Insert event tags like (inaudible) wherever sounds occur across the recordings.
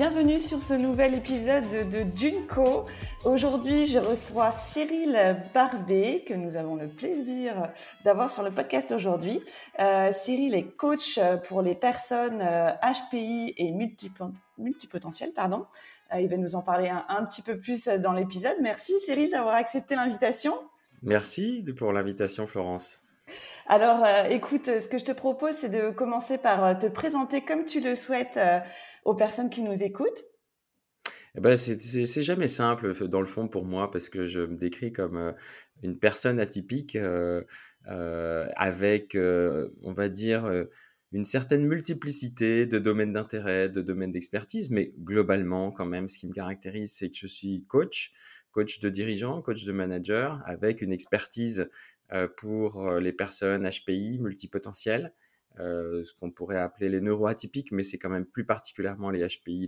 Bienvenue sur ce nouvel épisode de Junco. Aujourd'hui, je reçois Cyril Barbet, que nous avons le plaisir d'avoir sur le podcast aujourd'hui. Euh, Cyril est coach pour les personnes HPI euh, et multipotentielles. Pardon. Euh, il va nous en parler un petit peu plus dans l'épisode. Merci Cyril d'avoir accepté l'invitation. Merci pour l'invitation Florence. Alors, euh, écoute, ce que je te propose, c'est de commencer par euh, te présenter comme tu le souhaites euh, aux personnes qui nous écoutent. Eh ben, c'est jamais simple dans le fond pour moi parce que je me décris comme une personne atypique avec, on va dire, une certaine multiplicité de domaines d'intérêt, de domaines d'expertise, mais globalement, quand même, ce qui me caractérise, c'est que je suis coach, coach de dirigeant, coach de manager, avec une expertise pour euh, les personnes HPI multipotentielles, euh, ce qu'on pourrait appeler les neuroatypiques, mais c'est quand même plus particulièrement les HPI,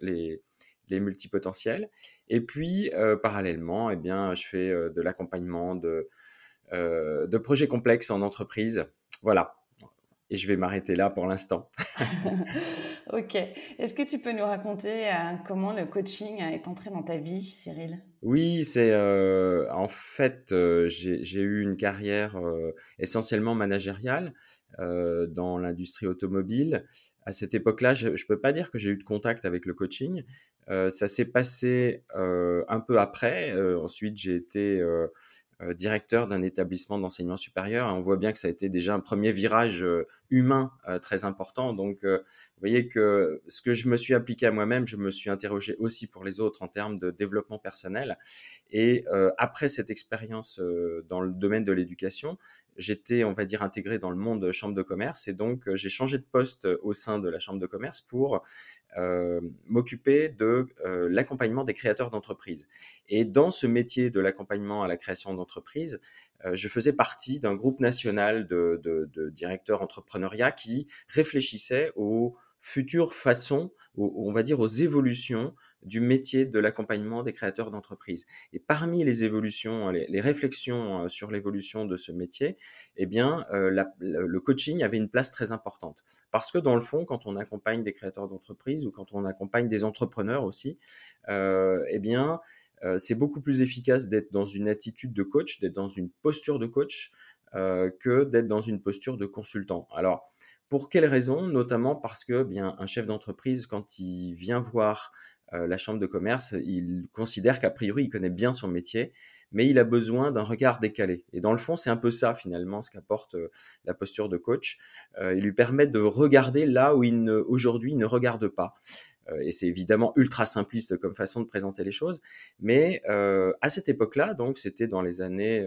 les, les, multipotentiels. Et puis, parallèlement, eh bien, je fais de l'accompagnement de projets complexes en entreprise. Voilà. Et je vais m'arrêter là pour l'instant. (laughs) ok. Est-ce que tu peux nous raconter comment le coaching est entré dans ta vie, Cyril? Oui, c'est euh, en fait, euh, j'ai eu une carrière euh, essentiellement managériale dans l'industrie automobile. À cette époque-là, je ne peux pas dire que j'ai eu de contact avec le coaching. ça s'est passé un peu après. ensuite, j'ai été euh, directeur d'un établissement d'enseignement supérieur. on voit bien que ça a été déjà un premier virage euh, humain euh, très important. Donc, vous voyez que ce que je me suis appliqué à moi-même, je me suis interrogé aussi pour les autres en termes de développement personnel. Et après cette expérience dans le domaine de l'éducation, j'étais, on va dire, intégré dans le monde chambre de commerce et donc j'ai changé de poste au sein de la chambre de commerce pour euh, m'occuper de euh, l'accompagnement des créateurs d'entreprises. Et dans ce métier de l'accompagnement à la création d'entreprises, euh, je faisais partie d'un groupe national de, directeurs entrepreneuriat qui réfléchissait aux futures façons, on va dire aux évolutions du métier de l'accompagnement des créateurs d'entreprises. Et parmi les évolutions, les, réflexions euh, sur l'évolution de ce métier, eh bien, euh, le coaching avait une place très importante. Parce que dans le fond, quand on accompagne des créateurs d'entreprises ou quand on accompagne des entrepreneurs aussi, euh, eh bien, c'est beaucoup plus efficace d'être dans une attitude de coach, d'être dans une posture de coach, que d'être dans une posture de consultant. Alors, pour quelles raisons? Notamment parce que bien un chef d'entreprise, quand il vient voir euh, la chambre de commerce, il considère qu'a priori, il connaît bien son métier, mais il a besoin d'un regard décalé. Et dans le fond, c'est un peu ça finalement ce qu'apporte euh, la posture de coach. Euh, il lui permet de regarder là où il aujourd'hui ne regarde pas. et c'est évidemment ultra simpliste comme façon de présenter les choses, mais à cette époque-là, donc c'était dans les années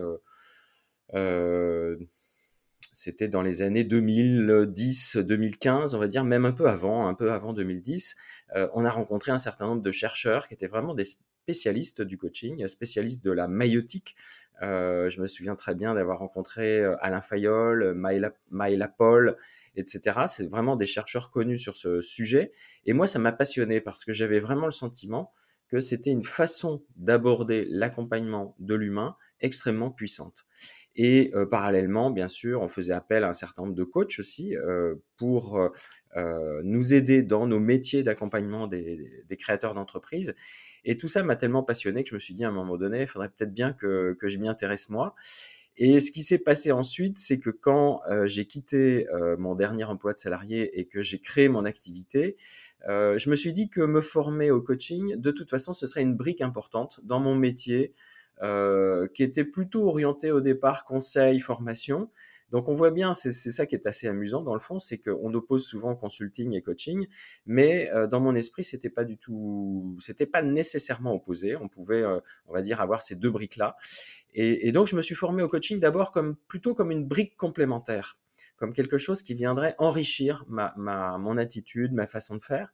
c'était dans les années 2010, 2015, on va dire, même un peu avant, un peu avant 2010. Euh, on a rencontré un certain nombre de chercheurs qui étaient vraiment des spécialistes du coaching, spécialistes de la maïotique. Euh, je me souviens très bien d'avoir rencontré euh, Alain Fayol, Maïla, Paul, etc. C'est vraiment des chercheurs connus sur ce sujet. Et moi, ça m'a passionné parce que j'avais vraiment le sentiment que c'était une façon d'aborder l'accompagnement de l'humain extrêmement puissante. Et euh, parallèlement, bien sûr, on faisait appel à un certain nombre de coachs aussi euh, pour euh, nous aider dans nos métiers d'accompagnement des, des, créateurs d'entreprises. Et tout ça m'a tellement passionné que je me suis dit à un moment donné, il faudrait peut-être bien que, que je m'y intéresse moi. Et ce qui s'est passé ensuite, c'est que quand j'ai quitté mon dernier emploi de salarié et que j'ai créé mon activité, je me suis dit que me former au coaching, de toute façon, ce serait une brique importante dans mon métier, euh, qui était plutôt orienté au départ conseil, formation. Donc on voit bien, c'est ça qui est assez amusant dans le fond, c'est qu'on oppose souvent consulting et coaching, mais euh, dans mon esprit, c'était pas du tout, c'était pas nécessairement opposé. On pouvait, euh, on va dire, avoir ces deux briques là. Et, et, donc je me suis formé au coaching d'abord comme plutôt comme une brique complémentaire, comme quelque chose qui viendrait enrichir ma, ma mon attitude, ma façon de faire.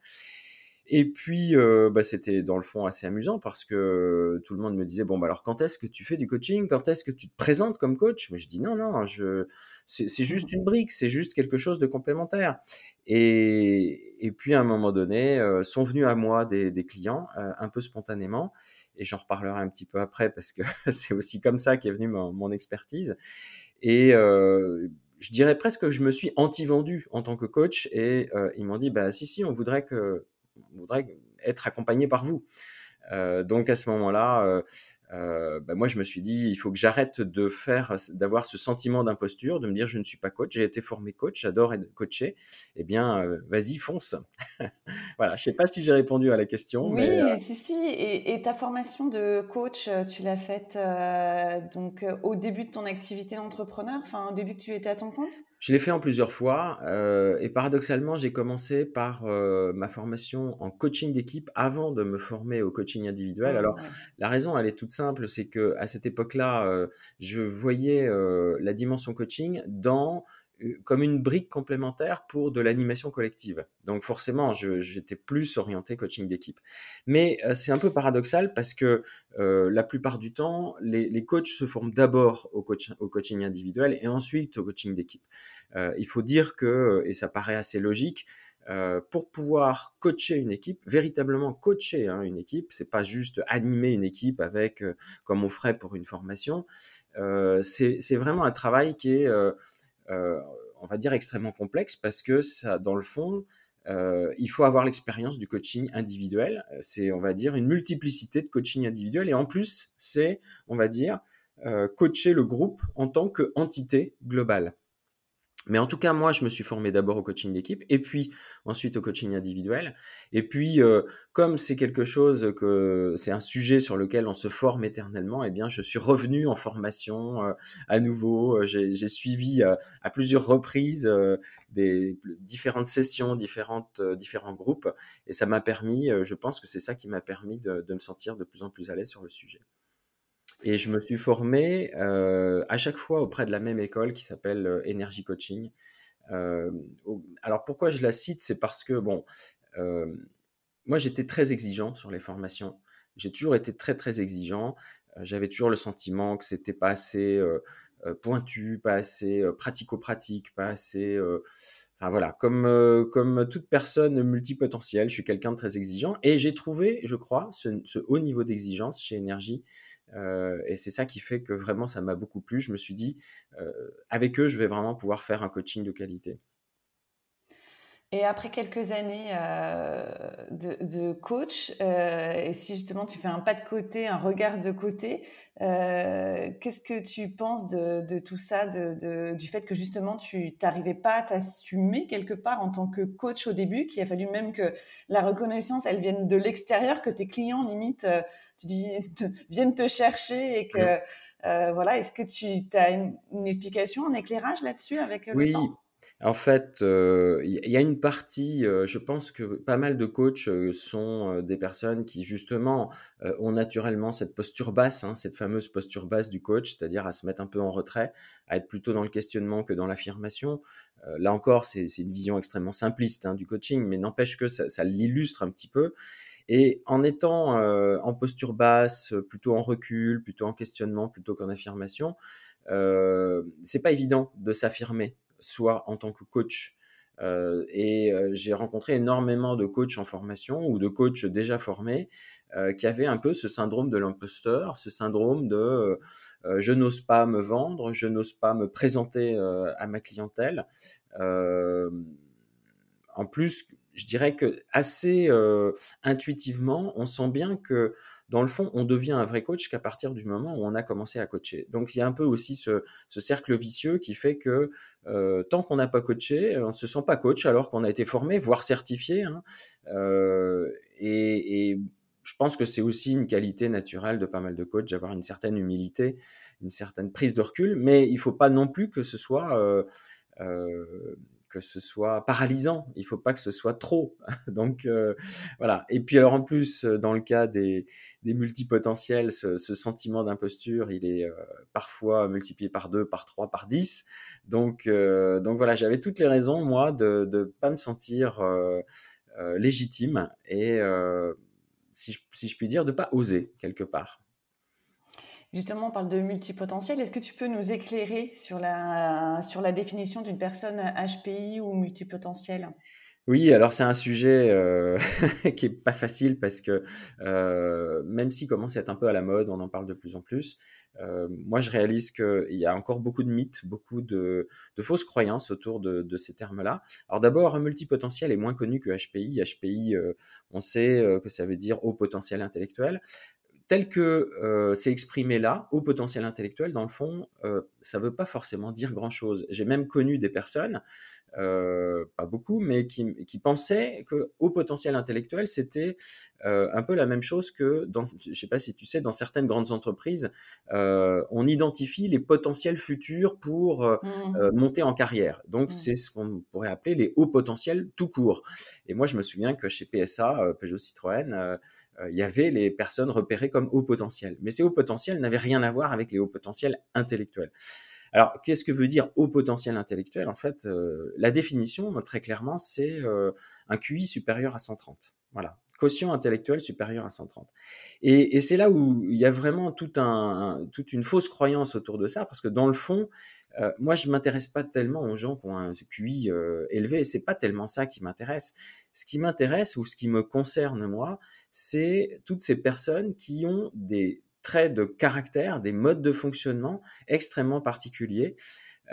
Et puis, bah, c'était dans le fond assez amusant parce que tout le monde me disait bon, bah alors quand est-ce que tu fais du coaching? Quand est-ce que tu te présentes comme coach? Mais je dis non, non, je c'est juste une brique, c'est juste quelque chose de complémentaire. Et, et puis à un moment donné, sont venus à moi des, des clients un peu spontanément et j'en reparlerai un petit peu après parce que (laughs) c'est aussi comme ça qu'est venue mon, expertise. Et euh, je dirais presque que je me suis anti-vendu en tant que coach et euh, ils m'ont dit bah si si on voudrait que voudrait être accompagné par vous. Euh, donc à ce moment-là, euh, bah, moi je me suis dit il faut que j'arrête de faire d'avoir ce sentiment d'imposture de me dire je ne suis pas coach j'ai été formé coach j'adore être coaché. Eh bien euh, vas-y fonce. (laughs) Voilà je sais pas si j'ai répondu à la question oui mais, euh, si si. Et, et, ta formation de coach tu l'as faite donc au début de ton activité d'entrepreneur enfin au début que tu étais à ton compte? Je l'ai fait en plusieurs fois et paradoxalement j'ai commencé par ma formation en coaching d'équipe avant de me former au coaching individuel. Alors la raison elle est toute simple c'est que à cette époque-là, euh, je voyais euh, la dimension coaching dans euh, comme une brique complémentaire pour de l'animation collective. Donc forcément, j'étais plus orienté coaching d'équipe. Mais c'est un peu paradoxal parce que la plupart du temps, les, coachs se forment d'abord au, coaching individuel et ensuite au coaching d'équipe. il faut dire que, et ça paraît assez logique, euh, pour pouvoir coacher une équipe, véritablement coacher hein, une équipe, c'est pas juste animer une équipe avec euh, comme on ferait pour une formation. Euh, c'est vraiment un travail qui est, on va dire, extrêmement complexe parce que ça, dans le fond, il faut avoir l'expérience du coaching individuel. C'est, on va dire, une multiplicité de coaching individuel et en plus, c'est, on va dire, coacher le groupe en tant qu'entité globale. Mais en tout cas, moi, je me suis formé d'abord au coaching d'équipe et puis ensuite au coaching individuel. Et puis, euh, comme c'est quelque chose que c'est un sujet sur lequel on se forme éternellement, eh bien, je suis revenu en formation euh, à nouveau. Euh, j'ai suivi à plusieurs reprises des différentes sessions, différentes, différents groupes, et ça m'a permis. je pense que c'est ça qui m'a permis de, de me sentir de plus en plus à l'aise sur le sujet. Et je me suis formé euh, à chaque fois auprès de la même école qui s'appelle euh, Energy Coaching. Euh, alors pourquoi je la cite C'est parce que, bon, moi j'étais très exigeant sur les formations. J'ai toujours été très très exigeant. J'avais toujours le sentiment que c'était pas assez pointu, pas assez pratico-pratique, pas assez. Enfin voilà, comme, comme toute personne multipotentielle, je suis quelqu'un de très exigeant et j'ai trouvé, je crois, ce haut niveau d'exigence chez Energy euh, et c'est ça qui fait que vraiment ça m'a beaucoup plu. Je me suis dit, euh, avec eux, je vais vraiment pouvoir faire un coaching de qualité. Et après quelques années euh, de, de, coach, euh, et si justement tu fais un pas de côté, un regard de côté, euh, qu'est-ce que tu penses de, de tout ça, de, de, du fait que justement tu n'arrivais pas à t'assumer quelque part en tant que coach au début, qu'il a fallu même que la reconnaissance, elle vienne de l'extérieur, que tes clients limite, euh, tu dis, (laughs) te, viennent te chercher et que... Euh, voilà, est-ce que tu as une, une, explication, un éclairage là-dessus avec oui. le temps? En fait, il euh, y a une partie, euh, je pense que pas mal de coachs euh, sont des personnes qui justement ont naturellement cette posture basse, hein, cette fameuse posture basse du coach, c'est-à-dire à se mettre un peu en retrait, à être plutôt dans le questionnement que dans l'affirmation. là encore, c'est une vision extrêmement simpliste hein, du coaching, mais n'empêche que ça, ça l'illustre un petit peu. Et en étant en posture basse, plutôt en recul, plutôt en questionnement, plutôt qu'en affirmation, euh, c'est pas évident de s'affirmer soit en tant que coach. Euh, et euh, j'ai rencontré énormément de coachs en formation ou de coachs déjà formés euh, qui avaient un peu ce syndrome de l'imposteur, ce syndrome de je n'ose pas me vendre, je n'ose pas me présenter à ma clientèle. en plus, je dirais que assez intuitivement, on sent bien que dans le fond, on devient un vrai coach qu'à partir du moment où on a commencé à coacher. Donc il y a un peu aussi ce, cercle vicieux qui fait que euh, tant qu'on n'a pas coaché, on ne se sent pas coach alors qu'on a été formé, voire certifié. Hein. Euh, et, je pense que c'est aussi une qualité naturelle de pas mal de coachs d'avoir une certaine humilité, une certaine prise de recul, mais il ne faut pas non plus que ce soit euh, que ce soit paralysant. Il faut pas que ce soit trop. (laughs) Donc euh, voilà. Et puis alors en plus, euh, dans le cas des, des multipotentiels, ce, sentiment d'imposture, il est euh, parfois multiplié par deux, par trois, par dix. Donc donc voilà, j'avais toutes les raisons moi de ne pas me sentir légitime et, si je, si je puis dire, de pas oser quelque part. Justement, on parle de multipotentiel. Est-ce que tu peux nous éclairer sur la, sur la définition d'une personne HPI ou multipotentielle? Oui, alors c'est un sujet euh, (laughs) qui est pas facile parce que euh, même s'il commence à être un peu à la mode, on en parle de plus en plus. Euh, moi, je réalise qu'il y a encore beaucoup de mythes, beaucoup de, fausses croyances autour de, de ces termes-là. Alors d'abord, multipotentiel est moins connu que HPI. HPI, on sait que ça veut dire haut potentiel intellectuel tel que euh, c'est exprimé là, au potentiel intellectuel, dans le fond, euh, ça ne veut pas forcément dire grand-chose. J'ai même connu des personnes, euh, pas beaucoup, mais qui, qui pensaient que au potentiel intellectuel, c'était un peu la même chose que, dans, je ne sais pas si tu sais, dans certaines grandes entreprises, on identifie les potentiels futurs pour mmh. monter en carrière. Donc, mmh. c'est ce qu'on pourrait appeler les hauts potentiels tout court. Et moi, je me souviens que chez PSA, Peugeot Citroën, il y avait les personnes repérées comme haut potentiel. Mais ces hauts potentiels n'avaient rien à voir avec les hauts potentiels intellectuels. Alors, qu'est-ce que veut dire haut potentiel intellectuel? En fait, euh, la définition, très clairement, c'est euh, un QI supérieur à 130. Voilà, quotient intellectuel supérieur à 130. Et, c'est là où il y a vraiment toute une fausse croyance autour de ça, parce que dans le fond, moi, je m'intéresse pas tellement aux gens qui ont un QI élevé. C'est pas tellement ça qui m'intéresse. Ce qui m'intéresse ou ce qui me concerne moi, c'est toutes ces personnes qui ont des traits de caractère, des modes de fonctionnement extrêmement particuliers.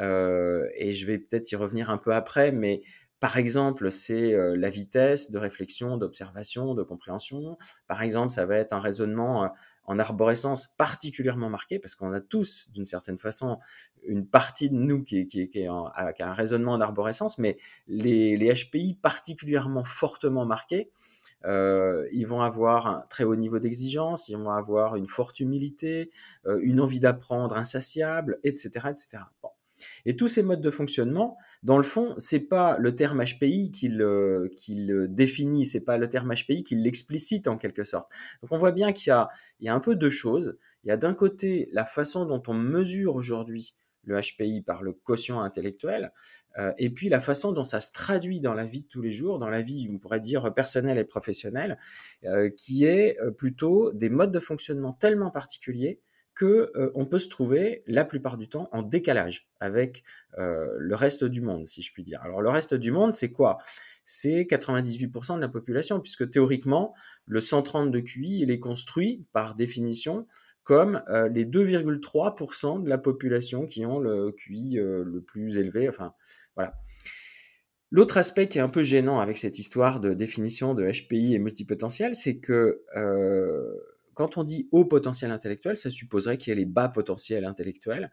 Euh, et je vais peut-être y revenir un peu après, mais par exemple, c'est la vitesse de réflexion, d'observation, de compréhension. Par exemple, ça va être un raisonnement en arborescence particulièrement marqué, parce qu'on a tous, d'une certaine façon, une partie de nous qui, qui, qui, a un raisonnement en arborescence, mais les, les HPI particulièrement fortement marqués, euh, ils vont avoir un très haut niveau d'exigence, ils vont avoir une forte humilité, euh, une envie d'apprendre insatiable, etc., etc. Bon. Et tous ces modes de fonctionnement, dans le fond, c'est pas le terme HPI qui le, qui le définit, c'est pas le terme HPI qui l'explicite en quelque sorte. Donc on voit bien qu'il y a, un peu deux choses. Il y a d'un côté la façon dont on mesure aujourd'hui le HPI par le quotient intellectuel, euh, et puis la façon dont ça se traduit dans la vie de tous les jours, dans la vie, on pourrait dire, personnelle et professionnelle, euh, qui est euh, plutôt des modes de fonctionnement tellement particuliers que on peut se trouver la plupart du temps en décalage avec le reste du monde, si je puis dire. Alors le reste du monde, c'est quoi? C'est 98% de la population, puisque théoriquement, le 130 de QI, il est construit par définition comme euh, les 2,3% de la population qui ont le QI euh, le plus élevé. Enfin, voilà. L'autre aspect qui est un peu gênant avec cette histoire de définition de HPI et multipotentiel, c'est que euh, quand on dit haut potentiel intellectuel, ça supposerait qu'il y ait les bas potentiels intellectuels.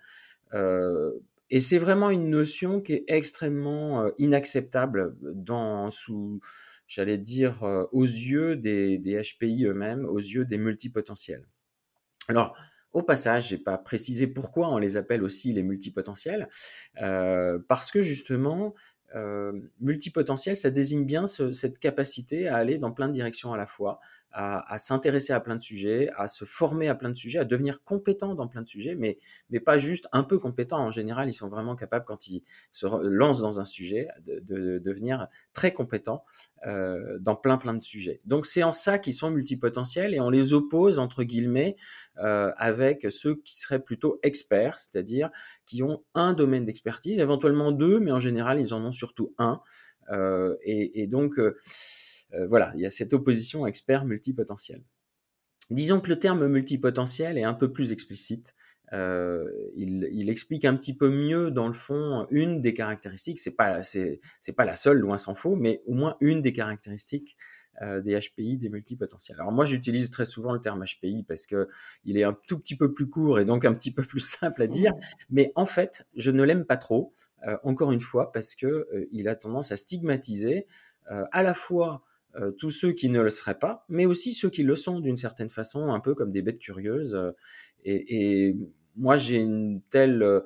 et c'est vraiment une notion qui est extrêmement inacceptable dans, sous, j'allais dire, aux yeux des, HPI eux-mêmes, aux yeux des multipotentiels. Alors, au passage, j'ai pas précisé pourquoi on les appelle aussi les multipotentiels, euh, parce que justement, euh, multipotentiel, ça désigne bien cette capacité à aller dans plein de directions à la fois, à, s'intéresser à plein de sujets, à se former à plein de sujets, à devenir compétent dans plein de sujets, mais, mais pas juste un peu compétent. En général, ils sont vraiment capables, quand ils se lancent dans un sujet, de, devenir très compétents euh, dans plein plein de sujets. Donc c'est en ça qu'ils sont multipotentiels et on les oppose, entre guillemets, euh, avec ceux qui seraient plutôt experts, c'est-à-dire qui ont un domaine d'expertise, éventuellement deux, mais en général, ils en ont surtout un. Euh, et, et, donc... Euh, voilà, il y a cette opposition expert multipotentiel. Disons que le terme multipotentiel est un peu plus explicite. Euh, il, explique un petit peu mieux, dans le fond, une des caractéristiques. C'est pas c'est pas la seule, loin s'en faut, mais au moins une des caractéristiques euh, des HPI, des multipotentiels. Alors moi, j'utilise très souvent le terme HPI parce que il est un tout petit peu plus court et donc un petit peu plus (laughs) simple à dire. Mais en fait, je ne l'aime pas trop. encore une fois, parce que il a tendance à stigmatiser à la fois euh, tous ceux qui ne le seraient pas, mais aussi ceux qui le sont d'une certaine façon, un peu comme des bêtes curieuses. Euh, et, moi, j'ai une telle euh,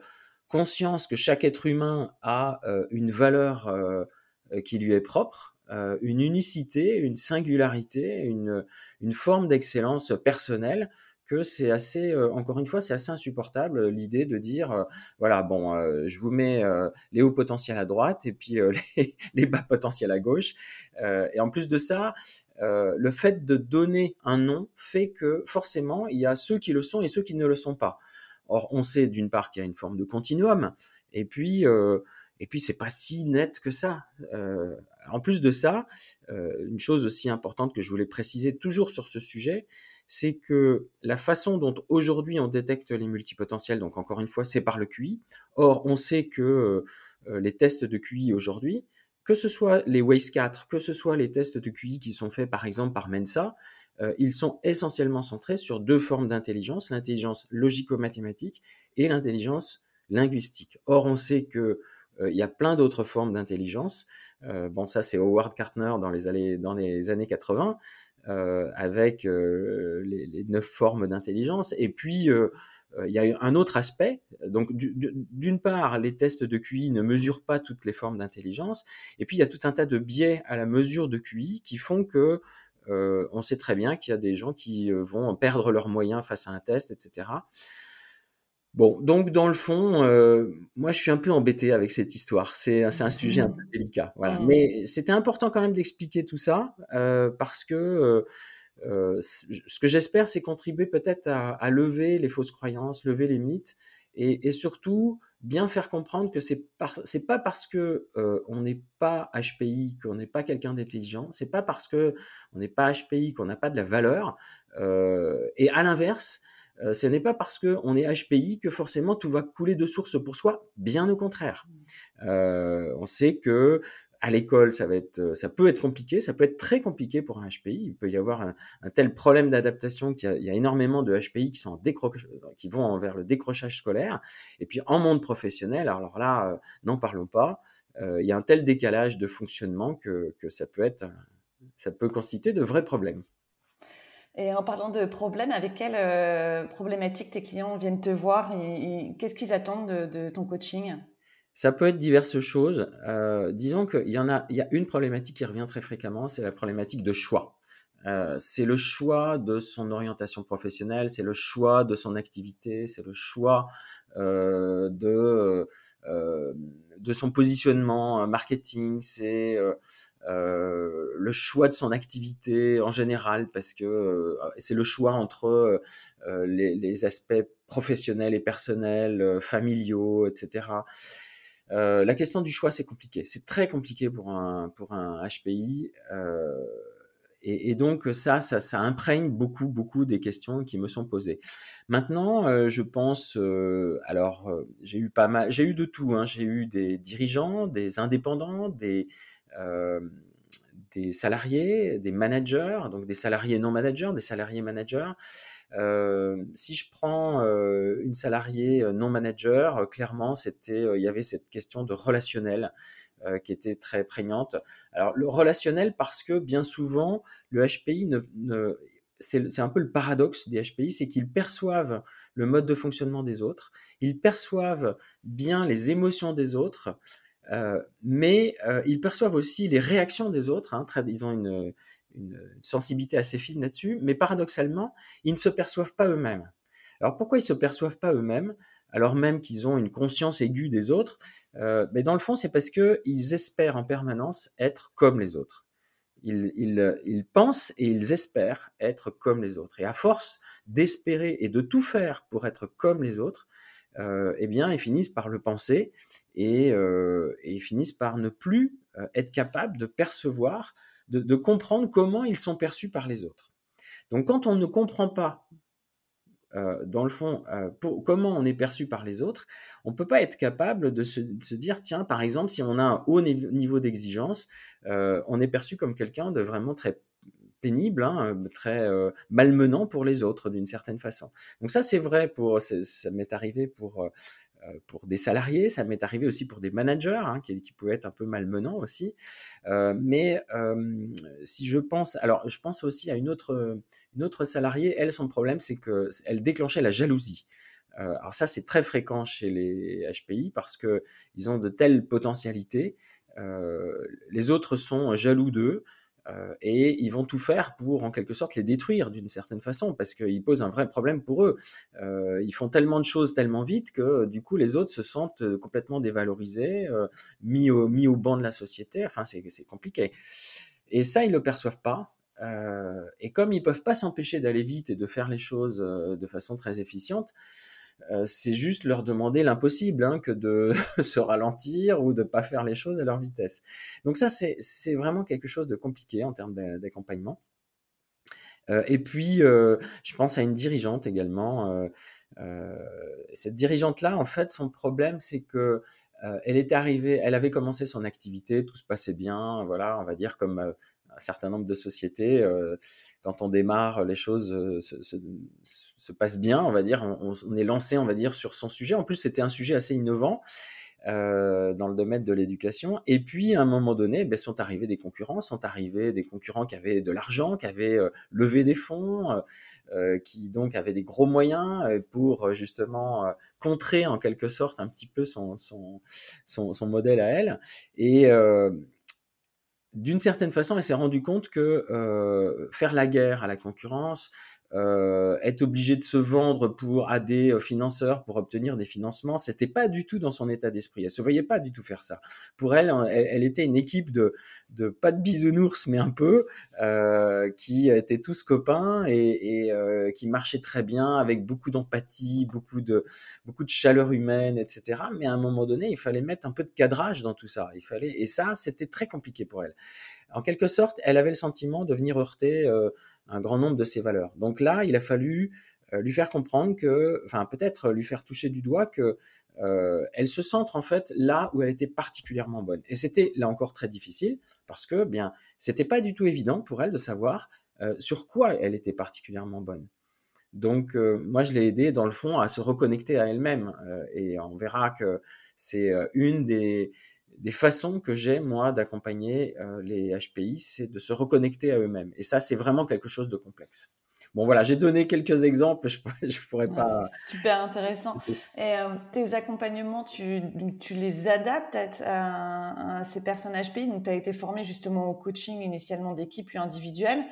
conscience que chaque être humain a une valeur qui lui est propre, une unicité, une singularité, une, une forme d'excellence personnelle que c'est assez, encore une fois, c'est assez insupportable l'idée de dire, voilà, bon, je vous mets les hauts potentiels à droite et puis (laughs) les, bas potentiels à gauche. et en plus de ça, le fait de donner un nom fait que forcément, il y a ceux qui le sont et ceux qui ne le sont pas. Or, on sait d'une part qu'il y a une forme de continuum, et puis, euh, et puis c'est pas si net que ça. Euh, en plus de ça, euh, une chose aussi importante que je voulais préciser toujours sur ce sujet, c'est que la façon dont aujourd'hui on détecte les multipotentiels, donc encore une fois, c'est par le QI. Or, on sait que les tests de QI aujourd'hui, que ce soit les WACE 4, que ce soit les tests de QI qui sont faits par exemple par Mensa, euh, ils sont essentiellement centrés sur deux formes d'intelligence, l'intelligence logico-mathématique et l'intelligence linguistique. Or, on sait que euh, il y a plein d'autres formes d'intelligence. Euh, bon, ça c'est Howard Cartner dans les années, dans les années 80, avec les, les, neuf formes d'intelligence. Et puis il y a un autre aspect. Donc, d'une part, les tests de QI ne mesurent pas toutes les formes d'intelligence. Et puis, il y a tout un tas de biais à la mesure de QI qui font que euh, on sait très bien qu'il y a des gens qui euh, vont perdre leurs moyens face à un test, etc. Bon, donc dans le fond, euh, moi je suis un peu embêté avec cette histoire. C'est un sujet un peu délicat, voilà. Mmh. Mais c'était important quand même d'expliquer tout ça parce que ce que j'espère, c'est contribuer peut-être à, lever les fausses croyances, lever les mythes, et, surtout bien faire comprendre que c'est c'est pas parce que euh, on n'est pas HPI qu'on n'est pas quelqu'un d'intelligent, c'est pas parce que on n'est pas HPI qu'on n'a pas de la valeur, euh, et à l'inverse, euh, ce n'est pas parce que on est HPI que forcément tout va couler de source pour soi, bien au contraire. Mmh. on sait que à l'école, ça euh, peut être compliqué, ça peut être très compliqué pour un HPI. Il peut y avoir un, tel problème d'adaptation qu'il y, a énormément de HPI qui sont qui vont vers le décrochage scolaire. Et puis en monde professionnel, alors là, euh, n'en parlons pas. Euh, il y a un tel décalage de fonctionnement que, que ça peut être, ça peut constituer de vrais problèmes. Et en parlant de problèmes, avec quelles problématiques tes clients viennent te voir et, qu'est-ce qu'ils attendent de, ton coaching? Ça peut être diverses choses. Euh, disons qu'il y en a, il y a une problématique qui revient très fréquemment, c'est la problématique de choix. Euh, c'est le choix de son orientation professionnelle, c'est le choix de son activité, c'est le choix euh, de euh, de son positionnement marketing, c'est euh, le choix de son activité en général, parce que c'est le choix entre les, les, aspects professionnels et personnels, familiaux, etc. Euh, la question du choix, c'est compliqué. C'est très compliqué pour un, pour un HPI. Euh, et, donc ça, ça, ça, imprègne beaucoup, beaucoup des questions qui me sont posées. Maintenant, euh, je pense, euh, alors euh, j'ai eu pas mal, j'ai eu de tout. Hein. J'ai eu des dirigeants, des indépendants, des des salariés, des managers, donc des salariés non managers, des salariés managers. Euh, si je prends euh, une salariée euh, non manager, clairement, c'était, il y avait cette question de relationnel qui était très prégnante. Alors le relationnel parce que bien souvent le HPI c'est un peu le paradoxe des HPI, c'est qu'ils perçoivent le mode de fonctionnement des autres, ils perçoivent bien les émotions des autres, euh, mais euh, ils perçoivent aussi les réactions des autres. Hein, ils ont une, sensibilité assez fine là-dessus, mais paradoxalement, ils ne se perçoivent pas eux-mêmes. Alors pourquoi ils se perçoivent pas eux-mêmes, alors même qu'ils ont une conscience aiguë des autres? Euh, mais Dans le fond, c'est parce qu'ils espèrent en permanence être comme les autres. Ils, pensent et ils espèrent être comme les autres. Et à force d'espérer et de tout faire pour être comme les autres, euh, eh bien, ils finissent par le penser et, euh, et ils finissent par ne plus euh, être capables de percevoir de, comprendre comment ils sont perçus par les autres. Donc quand on ne comprend pas, euh, dans le fond, comment on est perçu par les autres, on ne peut pas être capable de se, dire, tiens, par exemple, si on a un haut niveau d'exigence, on est perçu comme quelqu'un de vraiment très pénible, hein, très malmenant pour les autres d'une certaine façon. Donc ça, c'est vrai pour, ça m'est arrivé pour pour des salariés, ça m'est arrivé aussi pour des managers, hein, qui, pouvaient être un peu malmenants aussi. Euh, mais euh, si je pense, alors je pense aussi à une autre, une autre salariée, elle, son problème, c'est qu'elle déclenchait la jalousie. Euh, alors ça, c'est très fréquent chez les HPI parce que ils ont de telles potentialités. Euh, les autres sont jaloux d'eux. Euh, et ils vont tout faire pour, en quelque sorte, les détruire d'une certaine façon, parce qu'ils posent un vrai problème pour eux. Euh, ils font tellement de choses tellement vite que, du coup, les autres se sentent complètement dévalorisés, euh, mis, au, mis au banc de la société. Enfin, c'est compliqué. Et ça, ils le perçoivent pas. et comme ils peuvent pas s'empêcher d'aller vite et de faire les choses de façon très efficiente, euh, c'est juste leur demander l'impossible hein, que de (laughs) se ralentir ou de pas faire les choses à leur vitesse. Donc ça, c'est vraiment quelque chose de compliqué en termes d'accompagnement. Euh, et puis, euh, je pense à une dirigeante également. cette dirigeante-là, en fait, son problème, c'est que elle était arrivée, elle avait commencé son activité, tout se passait bien, voilà, on va dire comme un certain nombre de sociétés quand on démarre, les choses euh, se, passent bien, on va dire. On, est lancé, on va dire, sur son sujet. En plus, c'était un sujet assez innovant. Euh, dans le domaine de l'éducation. Et puis, à un moment donné, ben, sont arrivés des concurrents, sont arrivés des concurrents qui avaient de l'argent, qui avaient euh, levé des fonds, qui donc avaient des gros moyens pour justement contrer en quelque sorte un petit peu son, son, son, son modèle à elle. Et d'une certaine façon, elle s'est rendue compte que euh, faire la guerre à la concurrence, euh, être obligé de se vendre pour à des euh, financeurs pour obtenir des financements, c'était pas du tout dans son état d'esprit. Elle se voyait pas du tout faire ça. Pour elle, elle, était une équipe de, de pas de bisounours, mais un peu, euh, qui étaient tous copains et, et euh, qui marchaient très bien avec beaucoup d'empathie, beaucoup de beaucoup de chaleur humaine, etc. Mais à un moment donné, il fallait mettre un peu de cadrage dans tout ça. Il fallait et ça, c'était très compliqué pour elle. En quelque sorte, elle avait le sentiment de venir heurter euh, un grand nombre de ses valeurs. Donc là, il a fallu euh, lui faire comprendre que, enfin peut-être lui faire toucher du doigt que euh, elle se centre en fait là où elle était particulièrement bonne. Et c'était là encore très difficile parce que bien c'était pas du tout évident pour elle de savoir euh, sur quoi elle était particulièrement bonne. Donc moi je l'ai aidé dans le fond à se reconnecter à elle-même et on verra que c'est une des, des façons que j'ai moi d'accompagner les HPI, c'est de se reconnecter à eux-mêmes. Et ça c'est vraiment quelque chose de complexe. Bon, voilà, j'ai donné quelques exemples, je pourrais, pourrais pas. super intéressant. Et euh, tes accompagnements, tu, tu les adaptes à, ces personnes HPI. Donc, tu as été formé justement au coaching initialement d'équipe puis individuel.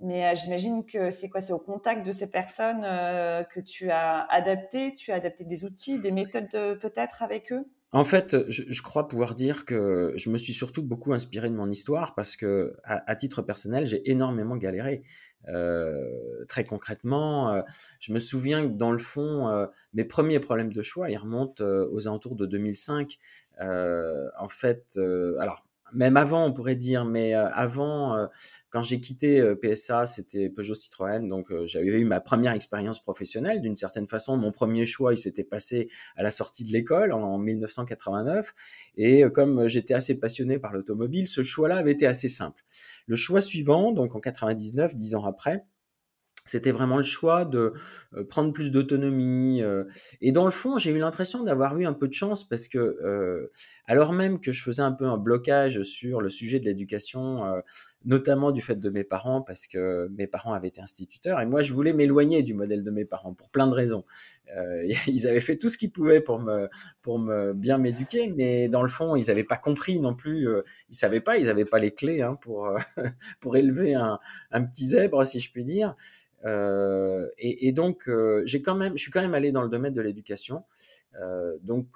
Mais euh, j'imagine que c'est quoi? C'est au contact de ces personnes euh, que tu as adapté, tu as adapté des outils, des méthodes peut-être avec eux? En fait, je, crois pouvoir dire que je me suis surtout beaucoup inspiré de mon histoire parce que, à, titre personnel, j'ai énormément galéré. Euh, très concrètement, euh, je me souviens que dans le fond, euh, mes premiers problèmes de choix, ils remontent aux alentours de 2005. en fait, alors même avant, on pourrait dire, mais euh, avant, euh, quand j'ai quitté euh, PSA, c'était Peugeot Citroën, donc j'avais eu ma première expérience professionnelle. D'une certaine façon, mon premier choix, il s'était passé à la sortie de l'école en, 1989, et comme j'étais assez passionné par l'automobile, ce choix-là avait été assez simple. Le choix suivant, donc en 99, dix ans après, c'était vraiment le choix de euh, prendre plus d'autonomie. Euh, et dans le fond, j'ai eu l'impression d'avoir eu un peu de chance parce que, euh, alors même que je faisais un peu un blocage sur le sujet de l'éducation, notamment du fait de mes parents, parce que mes parents avaient été instituteurs, et moi, je voulais m'éloigner du modèle de mes parents pour plein de raisons. (laughs) ils avaient fait tout ce qu'ils pouvaient pour me, pour me bien m'éduquer, mais dans le fond, ils n'avaient pas compris non plus. ils savaient pas, ils n'avaient pas les clés hein, pour (laughs) pour élever un, un petit zèbre, si je puis dire. Euh, et, donc, euh, j'ai quand même, je suis quand même allé dans le domaine de l'éducation. Euh, donc,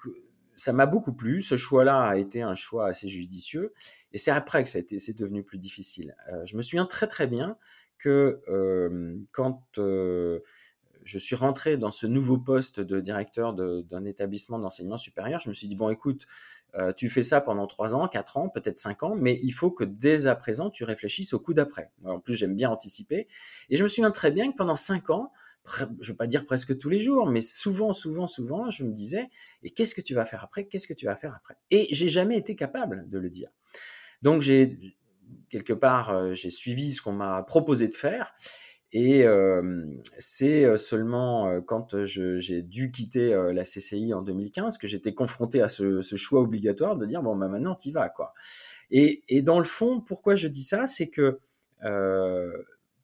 ça m'a beaucoup plu. Ce choix-là a été un choix assez judicieux. Et c'est après que ça a c'est devenu plus difficile. je me souviens très très bien que quand je suis rentré dans ce nouveau poste de directeur d'un établissement d'enseignement supérieur, je me suis dit bon, écoute, euh, tu fais ça pendant 3 ans, 4 ans, peut-être 5 ans, mais il faut que dès à présent, tu réfléchisses au coup d'après. En plus, j'aime bien anticiper. Et je me souviens très bien que pendant 5 ans, je ne veux pas dire presque tous les jours, mais souvent, souvent, souvent, je me disais, et qu'est-ce que tu vas faire après? Qu'est-ce que tu vas faire après? Et j'ai jamais été capable de le dire. Donc, j'ai quelque part, euh, j'ai suivi ce qu'on m'a proposé de faire. Et c'est seulement quand j'ai dû quitter la CCI en 2015 que j'étais confronté à ce, choix obligatoire de dire bon bah maintenant t'y vas quoi. Et, et, dans le fond, pourquoi je dis ça, c'est que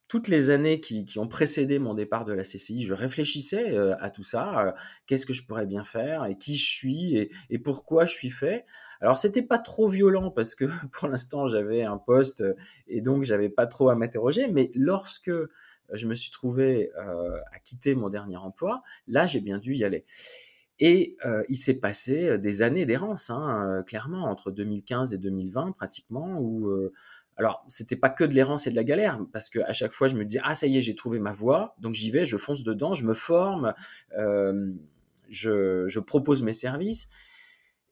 toutes les années qui, ont précédé mon départ de la CCI, je réfléchissais à tout ça, qu'est-ce que je pourrais bien faire et qui je suis et, pourquoi je suis fait. Alors c'était pas trop violent parce que (laughs) pour l'instant j'avais un poste et donc j'avais pas trop à m'interroger, mais lorsque je me suis trouvé à quitter mon dernier emploi, là j'ai bien dû y aller. Et il s'est passé des années d'errance, hein, clairement, entre 2015 et 2020 pratiquement, où alors, c'était pas que de l'errance et de la galère, parce que à chaque fois, je me dis ah ça y est, j'ai trouvé ma voie, donc j'y vais, je fonce dedans, je me forme, je, propose mes services.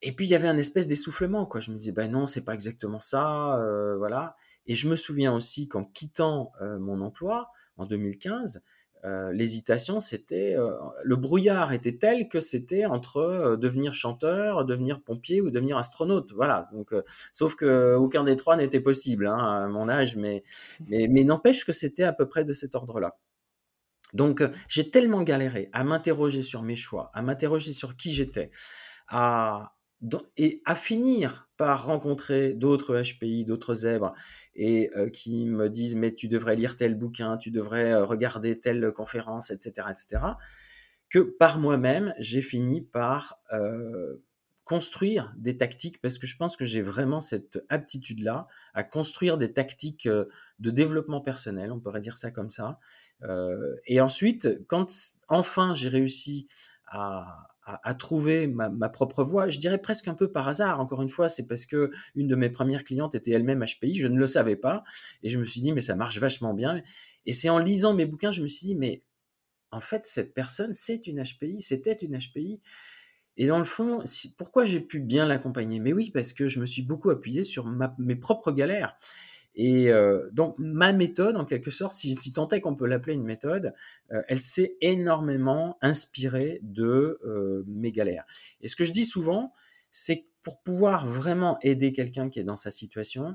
Et puis il y avait un espèce d'essoufflement, quoi. Je me disais ben non, c'est pas exactement ça, voilà. Et je me souviens aussi qu'en quittant mon emploi en 2015, euh, l'hésitation, c'était euh, le brouillard était tel que c'était entre euh, devenir chanteur, devenir pompier ou devenir astronaute. Voilà. Donc, sauf que aucun des trois n'était possible hein, à mon âge, mais mais, n'empêche que c'était à peu près de cet ordre-là. Donc, j'ai tellement galéré à m'interroger sur mes choix, à m'interroger sur qui j'étais, et à finir par rencontrer d'autres HPI, d'autres zèbres, et euh, qui me disent mais tu devrais lire tel bouquin, tu devrais euh, regarder telle conférence, etc., etc., que par moi-même j'ai fini par euh, construire des tactiques parce que je pense que j'ai vraiment cette aptitude-là à construire des tactiques de développement personnel, on pourrait dire ça comme ça. et ensuite, quand enfin j'ai réussi à, à, trouver ma, propre voie. Je dirais presque un peu par hasard. Encore une fois, c'est parce que une de mes premières clientes était elle-même HPI. Je ne le savais pas et je me suis dit mais ça marche vachement bien. Et c'est en lisant mes bouquins, je me suis dit mais en fait cette personne c'est une HPI, c'était une HPI. Et dans le fond, pourquoi j'ai pu bien l'accompagner? Mais oui, parce que je me suis beaucoup appuyé sur mes propres galères. Et euh, donc ma méthode, en quelque sorte, si, si tant est qu'on peut l'appeler une méthode, euh, elle s'est énormément inspirée de euh, mes galères. Et ce que je dis souvent, c'est que pour pouvoir vraiment aider quelqu'un qui est dans sa situation,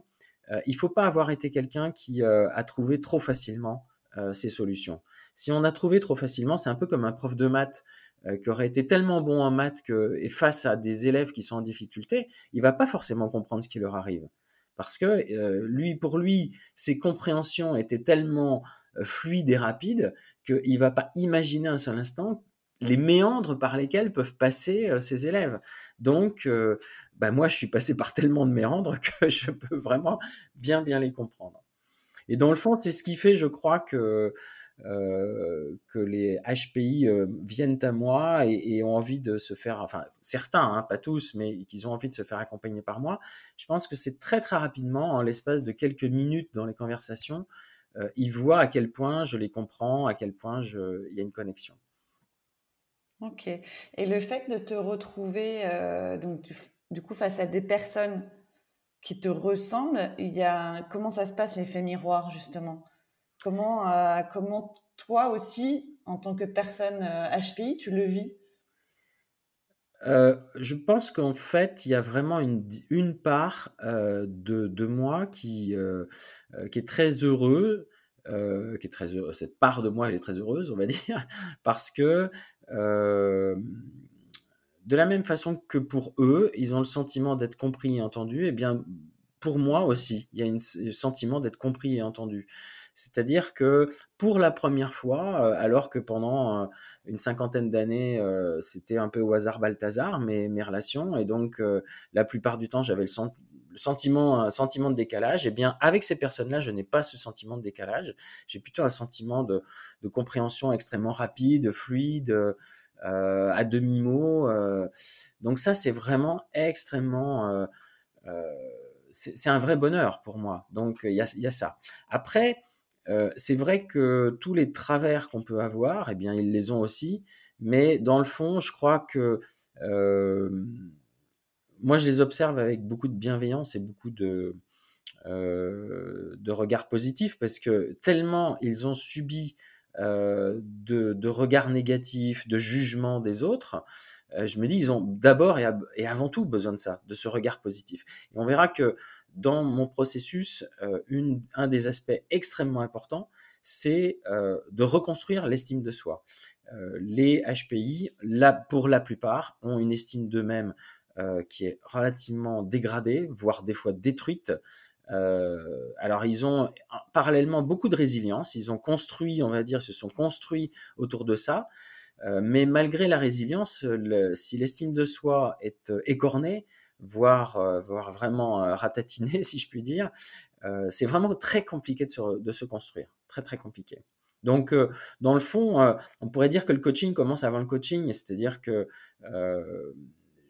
il faut pas avoir été quelqu'un qui a trouvé trop facilement ses solutions. Si on a trouvé trop facilement, c'est un peu comme un prof de maths qui aurait été tellement bon en maths que, et face à des élèves qui sont en difficulté, il va pas forcément comprendre ce qui leur arrive parce que euh, lui, pour lui, ses compréhensions étaient tellement euh, fluides et rapides qu'il va pas imaginer un seul instant les méandres par lesquels peuvent passer euh, ses élèves. Donc, bah, moi, je suis passé par tellement de méandres que (laughs) je peux vraiment bien, bien les comprendre. Et dans le fond, c'est ce qui fait, je crois, que euh, que les HPI euh, viennent à moi et, ont envie de se faire, enfin certains, hein, pas tous, mais qu'ils ont envie de se faire accompagner par moi, je pense que c'est très très rapidement, en l'espace de quelques minutes dans les conversations, euh, ils voient à quel point je les comprends, à quel point il y a une connexion. Ok. Et le fait de te retrouver donc du, coup face à des personnes qui te ressemblent, il y a comment ça se passe l'effet miroir justement? Comment, euh, comment toi aussi, en tant que personne HPI, euh, tu le vis? Euh, je pense qu'en fait, il y a vraiment une, une part de, de, moi qui, qui est très heureux, qui est très cette part de moi, elle est très heureuse, on va (laughs) dire, parce que de la même façon que pour eux, ils ont le sentiment d'être compris et entendus, et eh bien pour moi aussi, il y a un sentiment d'être compris et entendu. C'est-à-dire que pour la première fois, euh, alors que pendant euh, une cinquantaine d'années, euh, c'était un peu au hasard Balthazar, mes, mes relations, et donc la plupart du temps, j'avais le, sentiment, un sentiment de décalage, et eh bien avec ces personnes-là, je n'ai pas ce sentiment de décalage. J'ai plutôt un sentiment de, compréhension extrêmement rapide, fluide, à demi-mot. donc ça, c'est vraiment extrêmement... c'est un vrai bonheur pour moi. Donc il y a, y a, ça. Après, euh, c'est vrai que tous les travers qu'on peut avoir, eh bien, ils les ont aussi. Mais dans le fond, je crois que euh, moi, je les observe avec beaucoup de bienveillance et beaucoup de, euh, de regards positifs parce que tellement ils ont subi de, regards négatifs, de jugements des autres, je me dis, ils ont d'abord et, et, avant tout besoin de ça, de ce regard positif. Et on verra que dans mon processus, euh, un des aspects extrêmement importants, c'est euh, de reconstruire l'estime de soi. Euh, les HPI, pour la plupart, ont une estime d'eux-mêmes qui est relativement dégradée, voire des fois détruite, alors ils ont parallèlement beaucoup de résilience, ils ont construit, on va dire, se sont construits autour de ça, mais malgré la résilience, si l'estime de soi est écornée, voire, voire vraiment ratatinée, (laughs) si je puis dire, c'est vraiment très compliqué de se, de se, construire, très très compliqué. Donc, dans le fond, on pourrait dire que le coaching commence avant le coaching, c'est-à-dire que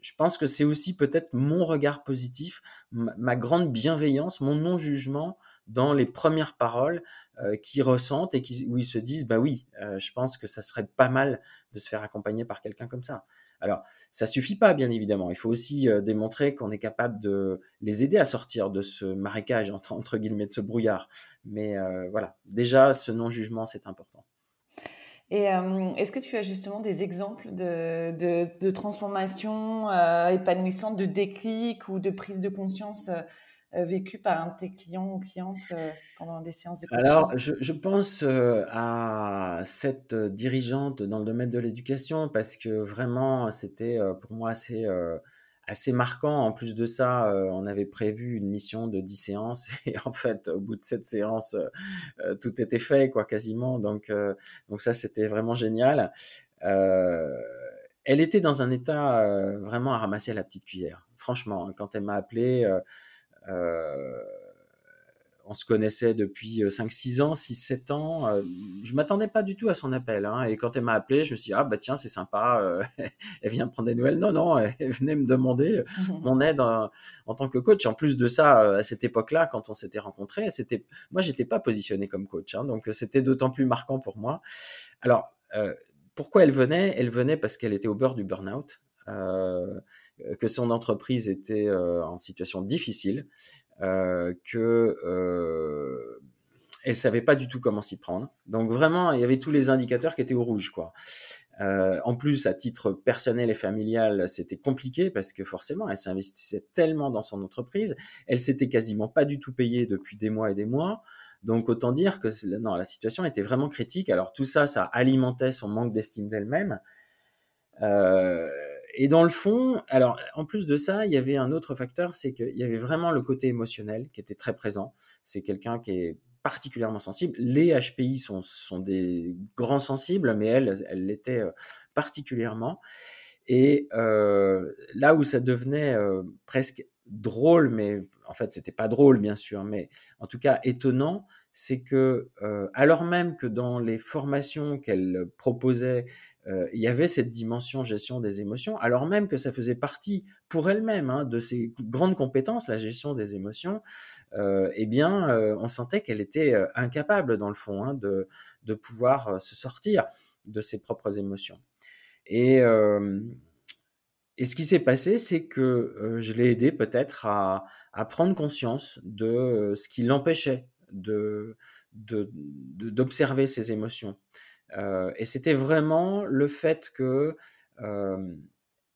je pense que c'est aussi peut-être mon regard positif, ma, grande bienveillance, mon non-jugement dans les premières paroles euh, qu'ils ressentent et qui, où ils se disent, bah oui, euh, je pense que ça serait pas mal de se faire accompagner par quelqu'un comme ça. Alors, ça suffit pas, bien évidemment. Il faut aussi euh, démontrer qu'on est capable de les aider à sortir de ce marécage, entre, guillemets, de ce brouillard. Mais voilà, déjà, ce non-jugement, c'est important. Et euh, est-ce que tu as justement des exemples de, de, de transformation euh, épanouissante, de déclic ou de prise de conscience euh, euh vécue par un de tes clients ou clientes pendant des séances de coaching? Alors, je, pense à cette dirigeante dans le domaine de l'éducation parce que vraiment, c'était pour moi assez marquant. En plus de ça, euh, on avait prévu une mission de 10 séances (laughs) et en fait, au bout de cette séance, euh, euh, tout était fait, quoi, quasiment. Donc, donc ça, c'était vraiment génial. elle était dans un état vraiment à ramasser la petite cuillère. Franchement, hein, quand elle m'a appelé, on se connaissait depuis 5-6 euh, ans, 6-7 ans. Euh, je m'attendais pas du tout à son appel. Hein, et quand elle m'a appelé, je me suis dit, ah bah tiens, c'est sympa, euh, (laughs) elle vient prendre des nouvelles. Non, non, elle venait me demander mon aide en, tant que coach. En plus de ça, à cette époque-là, quand on s'était rencontrés, c'était, moi, j'étais pas positionné comme coach. Hein, donc c'était d'autant plus marquant pour moi. Alors, pourquoi elle venait? Elle venait parce qu'elle était au bord du burn-out. Que son entreprise était en situation difficile, euh, que euh, elle savait pas du tout comment s'y prendre. Donc vraiment, il y avait tous les indicateurs qui étaient au rouge, quoi. Euh, en plus, à titre personnel et familial, c'était compliqué parce que forcément, elle s'investissait tellement dans son entreprise, elle s'était quasiment pas du tout payée depuis des mois et des mois. Donc autant dire que non, la situation était vraiment critique. Alors tout ça, ça alimentait son manque d'estime d'elle-même. Euh, et dans le fond, alors en plus de ça, il y avait un autre facteur, c'est qu'il y avait vraiment le côté émotionnel qui était très présent. C'est quelqu'un qui est particulièrement sensible. Les HPI sont, des grands sensibles, mais elle, elle l'était euh, particulièrement. Et euh, là où ça devenait euh, presque drôle, mais en fait c'était pas drôle bien sûr, mais en tout cas étonnant, c'est que alors même que dans les formations qu'elle proposait, euh, il y avait cette dimension gestion des émotions, alors même que ça faisait partie pour elle-même hein, de ses grandes compétences, la gestion des émotions, euh, eh bien, euh, on sentait qu'elle était incapable, dans le fond, hein, de, de pouvoir se sortir de ses propres émotions. Et, et ce qui s'est passé, c'est que je l'ai aidé peut-être à, à, prendre conscience de ce qui l'empêchait d'observer de, ses émotions. Euh, et c'était vraiment le fait que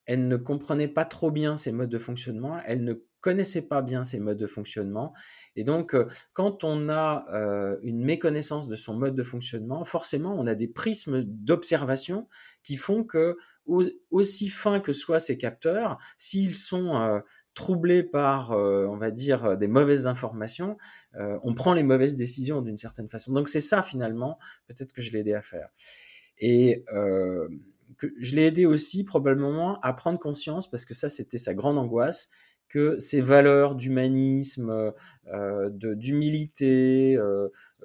elle ne comprenait pas trop bien ses modes de fonctionnement, elle ne connaissait pas bien ses modes de fonctionnement. Et donc, quand on a une méconnaissance de son mode de fonctionnement, forcément, on a des prismes d'observation qui font que, aussi fins que soient ces capteurs, s'ils sont troublé par, euh, on va dire, euh, des mauvaises informations, euh, on prend les mauvaises décisions d'une certaine façon. Donc c'est ça finalement, peut-être que je l'ai aidé à faire. Et je l'ai aidé aussi probablement à prendre conscience, parce que ça c'était sa grande angoisse, que ces valeurs d'humanisme, d'humilité,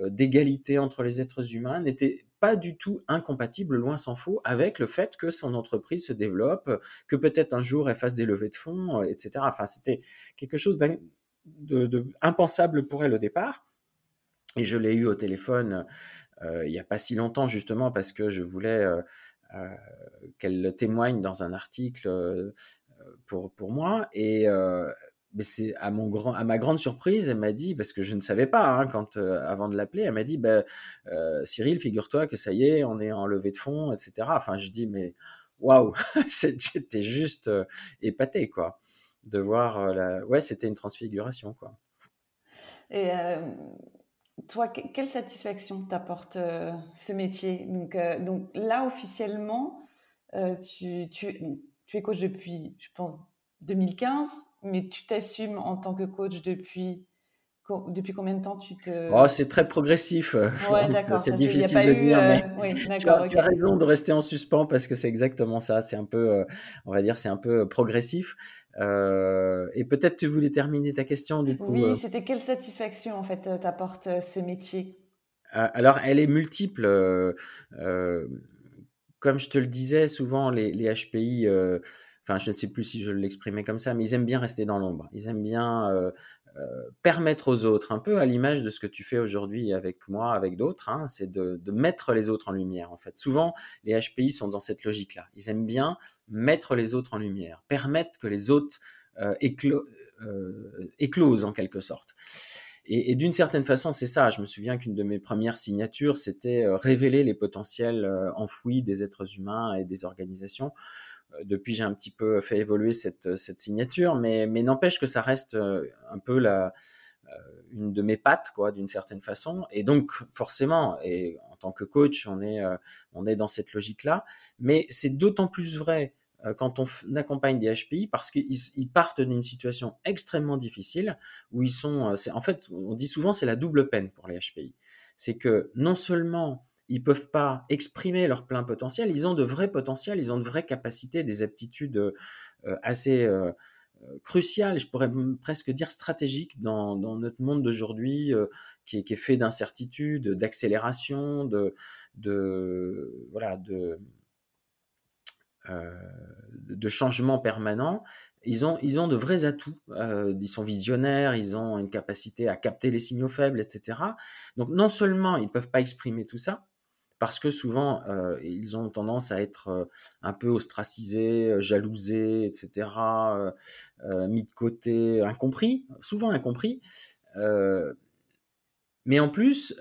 d'égalité entre les êtres humains n'étaient pas du tout incompatible, loin s'en faut, avec le fait que son entreprise se développe, que peut-être un jour elle fasse des levées de fonds, euh, etc. Enfin, c'était quelque chose d'impensable pour elle au départ. Et je l'ai eu au téléphone euh, il n'y a pas si longtemps, justement, parce que je voulais euh, euh, qu'elle témoigne dans un article euh, pour, pour moi. Et mais c'est à mon grand, à ma grande surprise, elle m'a dit parce que je ne savais pas hein, quand euh, avant de l'appeler, elle m'a dit bah, euh, Cyril, figure-toi que ça y est, on est en levée de fonds, etc. Enfin, je dis mais waouh, (laughs) j'étais juste euh, épaté quoi de voir la, ouais, c'était une transfiguration quoi. Et toi, quelle satisfaction t'apporte ce métier? Donc, donc là officiellement, tu, tu, tu es coach depuis, je pense, 2015 mais tu t'assumes en tant que coach depuis depuis combien de temps tu te... Oh, c'est très progressif. (laughs) Ouais. C'est difficile de dire, mais oui, (laughs) tu, as, tu as, raison de rester en suspens parce que c'est exactement ça. C'est un peu, on va dire, c'est un peu progressif. Euh, et peut-être tu voulais terminer ta question du coup. Oui, c'était quelle satisfaction en fait t'apporte ce métier? Alors, elle est multiple. comme je te le disais, souvent les, les HPI enfin je ne sais plus si je l'exprimais comme ça, mais ils aiment bien rester dans l'ombre. Ils aiment bien euh, euh, permettre aux autres, un peu à l'image de ce que tu fais aujourd'hui avec moi, avec d'autres, hein, c'est de, mettre les autres en lumière en fait. Souvent, les HPI sont dans cette logique-là. Ils aiment bien mettre les autres en lumière, permettre que les autres euh, éclo euh, éclosent en quelque sorte. Et, d'une certaine façon, c'est ça. Je me souviens qu'une de mes premières signatures, c'était révéler les potentiels enfouis des êtres humains et des organisations depuis, j'ai un petit peu fait évoluer cette, cette signature, mais, mais n'empêche que ça reste euh, un peu la, euh, une de mes pattes, quoi, d'une certaine façon. Et donc, forcément, et en tant que coach, on est, on est dans cette logique-là. Mais c'est d'autant plus vrai quand on accompagne des HPI parce qu'ils ils partent d'une situation extrêmement difficile où ils sont. En fait, on dit souvent c'est la double peine pour les HPI. C'est que non seulement ils peuvent pas exprimer leur plein potentiel. Ils ont de vrais potentiels, ils ont de vraies capacités, des aptitudes euh, assez euh, euh, cruciales, je pourrais presque dire stratégiques dans, notre monde d'aujourd'hui, qui, est fait d'incertitudes, d'accélération, de, voilà, de de changements permanents. Ils ont, ils ont de vrais atouts. ils sont visionnaires, ils ont une capacité à capter les signaux faibles, etc. Donc non seulement ils peuvent pas exprimer tout ça, parce que souvent euh, ils ont tendance à être euh, un peu ostracisés, euh, jalousés, etc., mis de côté, incompris, souvent incompris. mais en plus,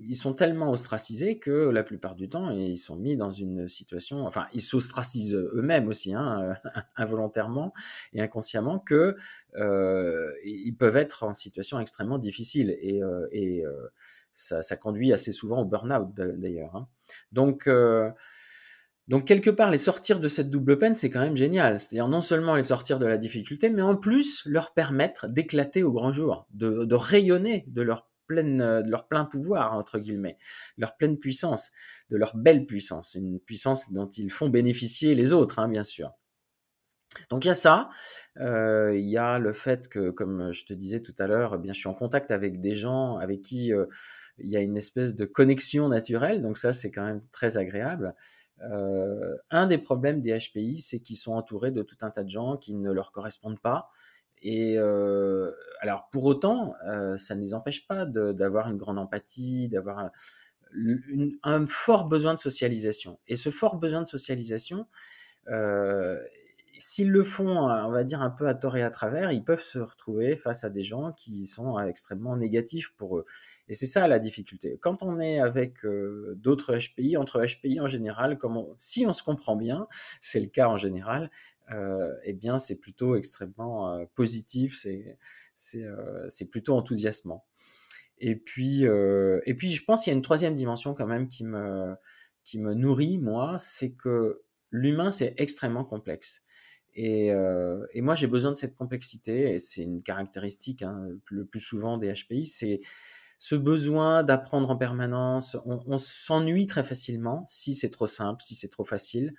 ils sont tellement ostracisés que la plupart du temps, ils sont mis dans une situation, enfin, ils s'ostracisent eux-mêmes aussi, hein, (laughs) involontairement et inconsciemment, que ils peuvent être en situation extrêmement difficile et, ça, ça, conduit assez souvent au burn-out d'ailleurs. Hein. Donc, euh, donc quelque part, les sortir de cette double peine, c'est quand même génial. C'est-à-dire non seulement les sortir de la difficulté, mais en plus leur permettre d'éclater au grand jour, de, de rayonner de leur pleine, de leur plein pouvoir entre guillemets, leur pleine puissance, de leur belle puissance, une puissance dont ils font bénéficier les autres, hein, bien sûr. Donc il y a ça, euh, il y a le fait que, comme je te disais tout à l'heure, eh bien je suis en contact avec des gens avec qui euh, il y a une espèce de connexion naturelle, donc ça c'est quand même très agréable. Euh, un des problèmes des HPI, c'est qu'ils sont entourés de tout un tas de gens qui ne leur correspondent pas. Et euh, alors pour autant, euh, ça ne les empêche pas d'avoir une grande empathie, d'avoir un, un, fort besoin de socialisation. Et ce fort besoin de socialisation, s'ils le font, on va dire un peu à tort et à travers, ils peuvent se retrouver face à des gens qui sont extrêmement négatifs pour eux. Et c'est ça la difficulté. Quand on est avec euh, d'autres HPI, entre HPI en général, si on se comprend bien, c'est le cas en général, euh, eh bien c'est plutôt extrêmement euh, positif, c'est euh, plutôt enthousiasmant. Et puis euh, et puis je pense qu'il y a une troisième dimension quand même qui me qui me nourrit moi, c'est que l'humain c'est extrêmement complexe. Et, euh, et, moi, j'ai besoin de cette complexité, et c'est une caractéristique hein, le plus souvent des HPI, c'est ce besoin d'apprendre en permanence. On, s'ennuie très facilement si c'est trop simple, si c'est trop facile.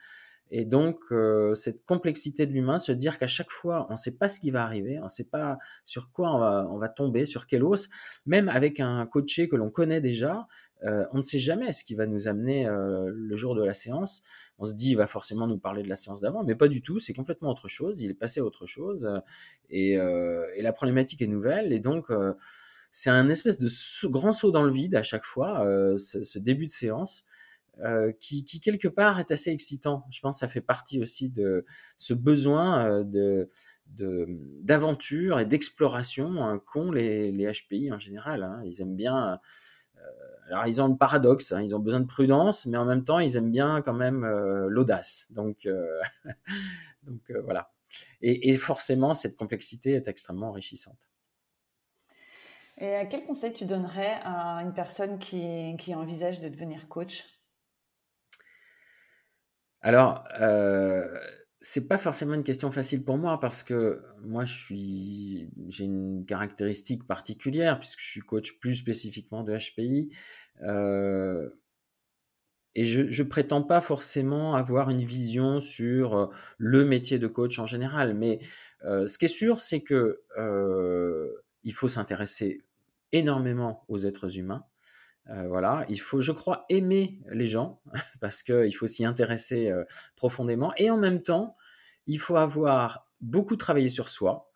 Et donc, euh, cette complexité de l'humain, se dire qu'à chaque fois, on ne sait pas ce qui va arriver, on ne sait pas sur quoi on va, on va, tomber, sur quel os, même avec un coaché que l'on connaît déjà, euh, on ne sait jamais ce qui va nous amener euh, le jour de la séance. On se dit, il va forcément nous parler de la séance d'avant, mais pas du tout, c'est complètement autre chose, il est passé à autre chose, et, euh, et la problématique est nouvelle, et donc c'est un espèce de grand saut dans le vide à chaque fois, ce, début de séance, qui, quelque part est assez excitant. Je pense que ça fait partie aussi de ce besoin de d'aventure et d'exploration hein, qu'ont les, les, HPI en général. Hein. Ils aiment bien. Euh, alors ils ont le paradoxe, hein, ils ont besoin de prudence, mais en même temps ils aiment bien quand même euh, l'audace. Donc (laughs) donc voilà. Et, et forcément cette complexité est extrêmement enrichissante. Et quel conseil tu donnerais à une personne qui, qui envisage de devenir coach? Alors, euh, c'est pas forcément une question facile pour moi parce que moi je suis j'ai une caractéristique particulière puisque je suis coach plus spécifiquement de HPI euh, et je, je prétends pas forcément avoir une vision sur euh, le métier de coach en général mais euh, ce qui est sûr c'est que il faut s'intéresser énormément aux êtres humains voilà, il faut, je crois, aimer les gens (laughs) parce qu'il faut s'y intéresser profondément. Et en même temps, il faut avoir beaucoup travaillé sur soi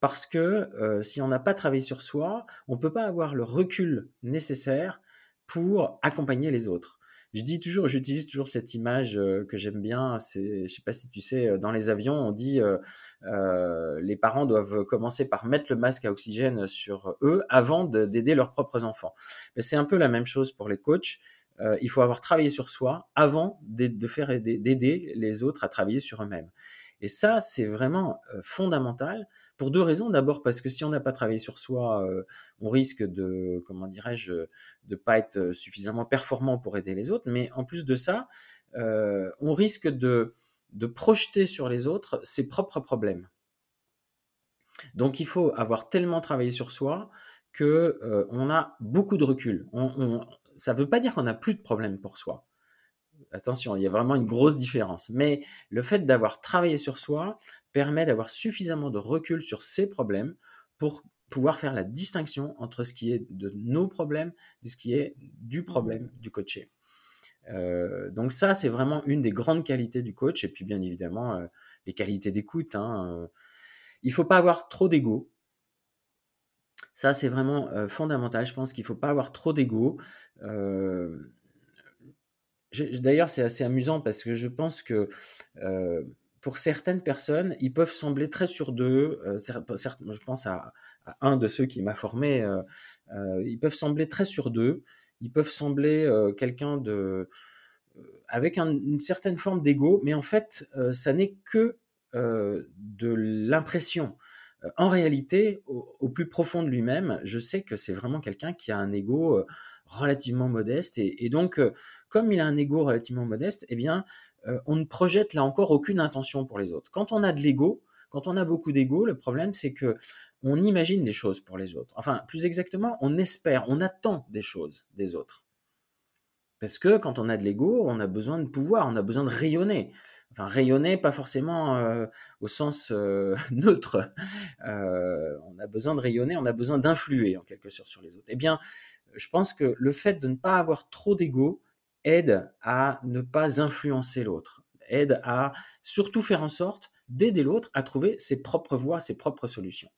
parce que si on n'a pas travaillé sur soi, on ne peut pas avoir le recul nécessaire pour accompagner les autres. Je dis toujours, j'utilise toujours cette image que j'aime bien. C'est, je sais pas si tu sais, dans les avions, on dit euh, les parents doivent commencer par mettre le masque à oxygène sur eux avant d'aider leurs propres enfants. Mais c'est un peu la même chose pour les coachs. Euh, il faut avoir travaillé sur soi avant de faire d'aider les autres à travailler sur eux-mêmes. Et ça, c'est vraiment fondamental pour deux raisons. D'abord parce que si on n'a pas travaillé sur soi, euh, on risque de, comment dirais-je, de pas être suffisamment performant pour aider les autres. Mais en plus de ça, euh, on risque de, projeter sur les autres ses propres problèmes. Donc il faut avoir tellement travaillé sur soi que euh, on a beaucoup de recul. Ça ne veut pas dire qu'on n'a plus de problèmes pour soi. Attention, il y a vraiment une grosse différence. Mais le fait d'avoir travaillé sur soi, permet d'avoir suffisamment de recul sur ces problèmes pour pouvoir faire la distinction entre ce qui est de nos problèmes et ce qui est du problème mmh. du coaché. Euh, donc ça, c'est vraiment une des grandes qualités du coach. Et puis bien évidemment, euh, les qualités d'écoute. Hein, euh, il faut pas avoir trop d'ego. Ça, c'est vraiment fondamental. Je pense qu'il faut pas avoir trop d'ego. D'ailleurs, c'est assez amusant parce que je pense que pour certaines personnes, ils peuvent sembler très sur d'eux. Euh, je pense à, un de ceux qui m'a formé. Euh, euh, ils peuvent sembler très sur d'eux. Ils peuvent sembler quelqu'un de avec une certaine forme d'ego, mais en fait, ça n'est que de l'impression. En réalité, au, plus profond de lui-même, je sais que c'est vraiment quelqu'un qui a un ego relativement modeste, et, et donc, comme il a un ego relativement modeste, eh bien, euh, on ne projette là encore aucune intention pour les autres. Quand on a de l'ego, quand on a beaucoup d'ego, le problème c'est que on imagine des choses pour les autres. Enfin, plus exactement, on espère, on attend des choses des autres. Parce que quand on a de l'ego, on a besoin de pouvoir, on a besoin de rayonner. Enfin, rayonner, pas forcément euh, au sens euh, (laughs) neutre. on a besoin de rayonner, on a besoin d'influer en quelque sorte sur les autres. Eh bien, je pense que le fait de ne pas avoir trop d'ego, aide à ne pas influencer l'autre, aide à surtout faire en sorte d'aider l'autre à trouver ses propres voies, ses propres solutions.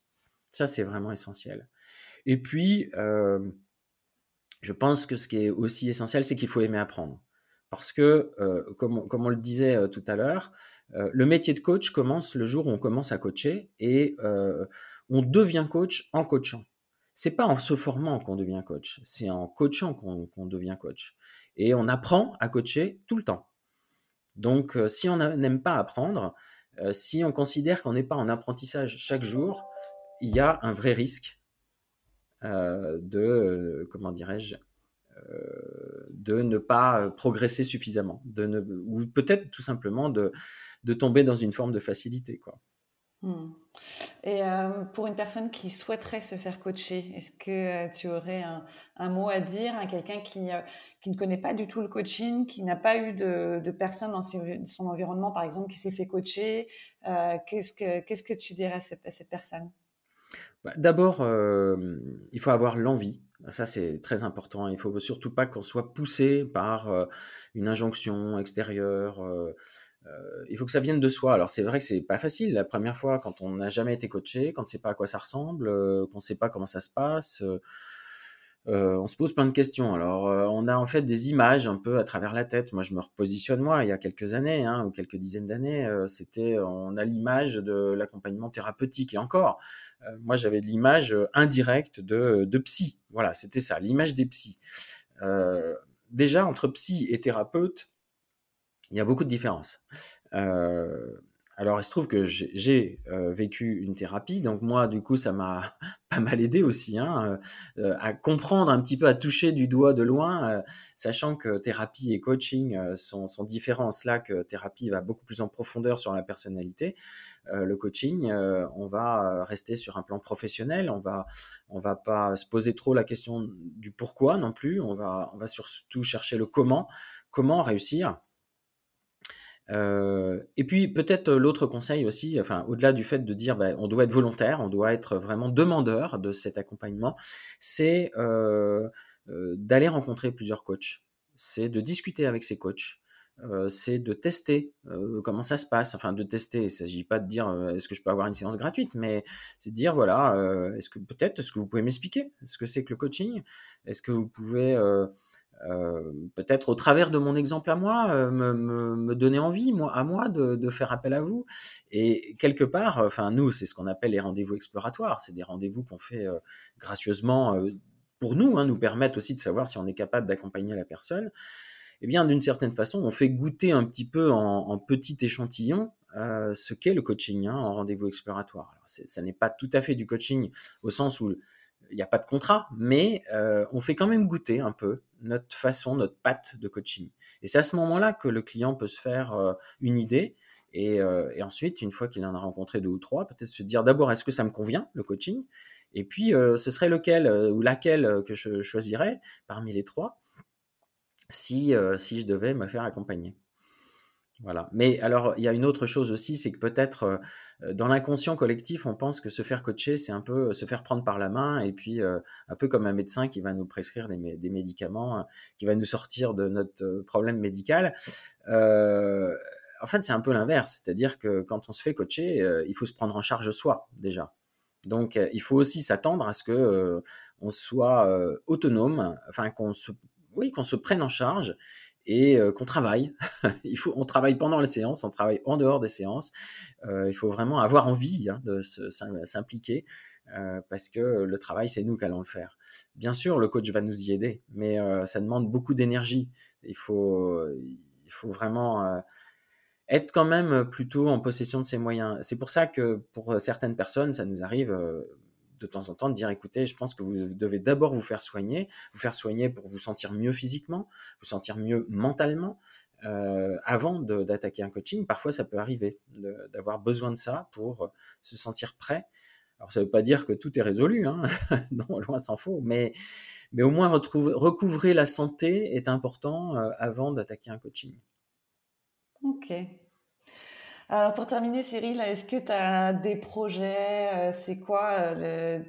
Ça, c'est vraiment essentiel. Et puis, euh, je pense que ce qui est aussi essentiel, c'est qu'il faut aimer apprendre. Parce que, euh, comme, on, le disait euh, tout à l'heure, le métier de coach commence le jour où on commence à coacher et on devient coach en coachant. C'est pas en se formant qu'on devient coach, c'est en coachant qu'on devient coach et on apprend à coacher tout le temps. Donc, euh, si on n'aime pas apprendre, euh, si on considère qu'on n'est pas en apprentissage chaque jour, il y a un vrai risque euh, de, comment dirais-je, de ne pas progresser suffisamment, de ne, ou peut-être tout simplement de, de tomber dans une forme de facilité, quoi. Hmm. Et euh, pour une personne qui souhaiterait se faire coacher, est-ce que euh, tu aurais un, mot à dire à quelqu'un qui, euh, qui ne connaît pas du tout le coaching, qui n'a pas eu de, personne dans son environnement, par exemple, qui s'est fait coacher Qu'est-ce que Qu'est-ce que tu dirais à cette, personne? Bah, D'abord, il faut avoir l'envie. Ça, c'est très important. Il faut surtout pas qu'on soit poussé par une injonction extérieure euh, il faut que ça vienne de soi. Alors c'est vrai que c'est pas facile la première fois quand on n'a jamais été coaché, quand on ne sait pas à quoi ça ressemble, euh, qu'on ne sait pas comment ça se passe. Euh, on se pose plein de questions. Alors, on a en fait des images un peu à travers la tête. Moi, je me repositionne moi il y a quelques années hein, ou quelques dizaines d'années. C'était, on a l'image de l'accompagnement thérapeutique et encore. moi, j'avais l'image indirecte de, de psy. Voilà, c'était ça, l'image des psys. déjà entre psy et thérapeute, il y a beaucoup de différences. Euh, alors, il se trouve que j'ai euh, vécu une thérapie, donc moi, du coup, ça m'a (laughs) pas mal aidé aussi hein, euh, à comprendre un petit peu, à toucher du doigt de loin, sachant que thérapie et coaching sont, sont, différents. En cela que thérapie va beaucoup plus en profondeur sur la personnalité. le coaching, on va rester sur un plan professionnel, on va on va pas se poser trop la question du pourquoi non plus, on va on va surtout chercher le comment, comment réussir? Euh, et puis peut-être euh, l'autre conseil aussi, enfin au-delà du fait de dire ben, on doit être volontaire, on doit être vraiment demandeur de cet accompagnement, c'est euh, d'aller rencontrer plusieurs coachs, c'est de discuter avec ces coachs, c'est de tester comment ça se passe, enfin de tester. Il ne s'agit pas de dire est-ce que je peux avoir une séance gratuite, mais c'est de dire voilà, est-ce que peut-être est-ce que vous pouvez m'expliquer ce que c'est que le coaching, est-ce que vous pouvez peut-être au travers de mon exemple à moi, euh, me, donner envie, à moi, de, faire appel à vous. Et quelque part, enfin, nous, c'est ce qu'on appelle les rendez-vous exploratoires. C'est des rendez-vous qu'on fait euh, gracieusement pour nous, hein, nous permettent aussi de savoir si on est capable d'accompagner la personne. Eh bien, d'une certaine façon, on fait goûter un petit peu en, petit échantillon euh, ce qu'est le coaching hein, en rendez-vous exploratoire. Alors, ça n'est pas tout à fait du coaching au sens où il n'y a pas de contrat, mais euh, on fait quand même goûter un peu notre façon, notre patte de coaching. Et c'est à ce moment-là que le client peut se faire euh, une idée. Et, euh, et, ensuite, une fois qu'il en a rencontré deux ou trois, peut-être se dire d'abord est-ce que ça me convient le coaching? Et puis ce serait lequel ou laquelle que je choisirais parmi les trois si, si je devais me faire accompagner? Voilà. Mais alors, il y a une autre chose aussi, c'est que peut-être euh, dans l'inconscient collectif, on pense que se faire coacher, c'est un peu se faire prendre par la main, et puis euh, un peu comme un médecin qui va nous prescrire des, médicaments, hein, qui va nous sortir de notre euh, problème médical. en fait, c'est un peu l'inverse, c'est-à-dire que quand on se fait coacher, il faut se prendre en charge soi déjà. Donc, il faut aussi s'attendre à ce que on soit autonome, enfin qu'on se, oui, qu'on se prenne en charge et euh, qu'on travaille. (laughs) il faut, on travaille pendant les séances, on travaille en dehors des séances. Euh, il faut vraiment avoir envie hein, de s'impliquer euh, parce que le travail, c'est nous qui allons le faire. Bien sûr, le coach va nous y aider, mais ça demande beaucoup d'énergie. Il faut, il faut vraiment être quand même plutôt en possession de ses moyens. C'est pour ça que pour certaines personnes, ça nous arrive de temps en temps de dire écoutez, je pense que vous devez d'abord vous faire soigner, vous faire soigner pour vous sentir mieux physiquement, vous sentir mieux mentalement. Euh, avant d'attaquer un coaching, parfois ça peut arriver d'avoir besoin de ça pour euh, se sentir prêt. Alors ça ne veut pas dire que tout est résolu, hein (laughs) non, loin s'en faut, mais, mais au moins retrouver, recouvrer la santé est important euh, avant d'attaquer un coaching. Ok, alors pour terminer, Cyril, est-ce que tu as des projets euh, C'est quoi euh,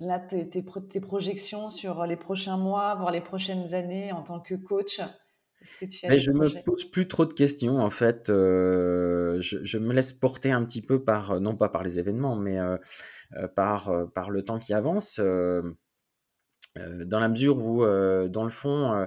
là tes, tes, projections sur les prochains mois, voire les prochaines années en tant que coach? Est-ce que tu as Je me pose plus trop de questions en fait. Euh, je, me laisse porter un petit peu par, non pas par les événements, mais par, par le temps qui avance. Dans la mesure où, dans le fond,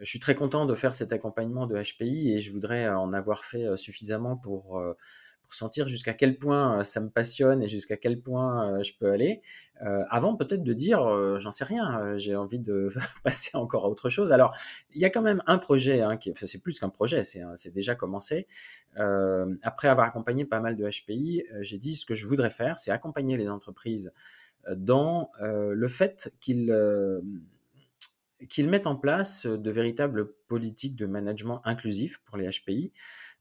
je suis très content de faire cet accompagnement de HPI et je voudrais en avoir fait euh, suffisamment pour, euh, pour sentir jusqu'à quel point euh, ça me passionne et jusqu'à quel point je peux aller. avant peut-être de dire, j'en sais rien, j'ai envie de (laughs) passer encore à autre chose. Alors, il y a quand même un projet, hein, qui, c'est plus qu'un projet, c'est déjà commencé. après avoir accompagné pas mal de HPI, j'ai dit ce que je voudrais faire, c'est accompagner les entreprises dans le fait qu'ils qu'ils mettent en place de véritables politiques de management inclusif pour les HPI.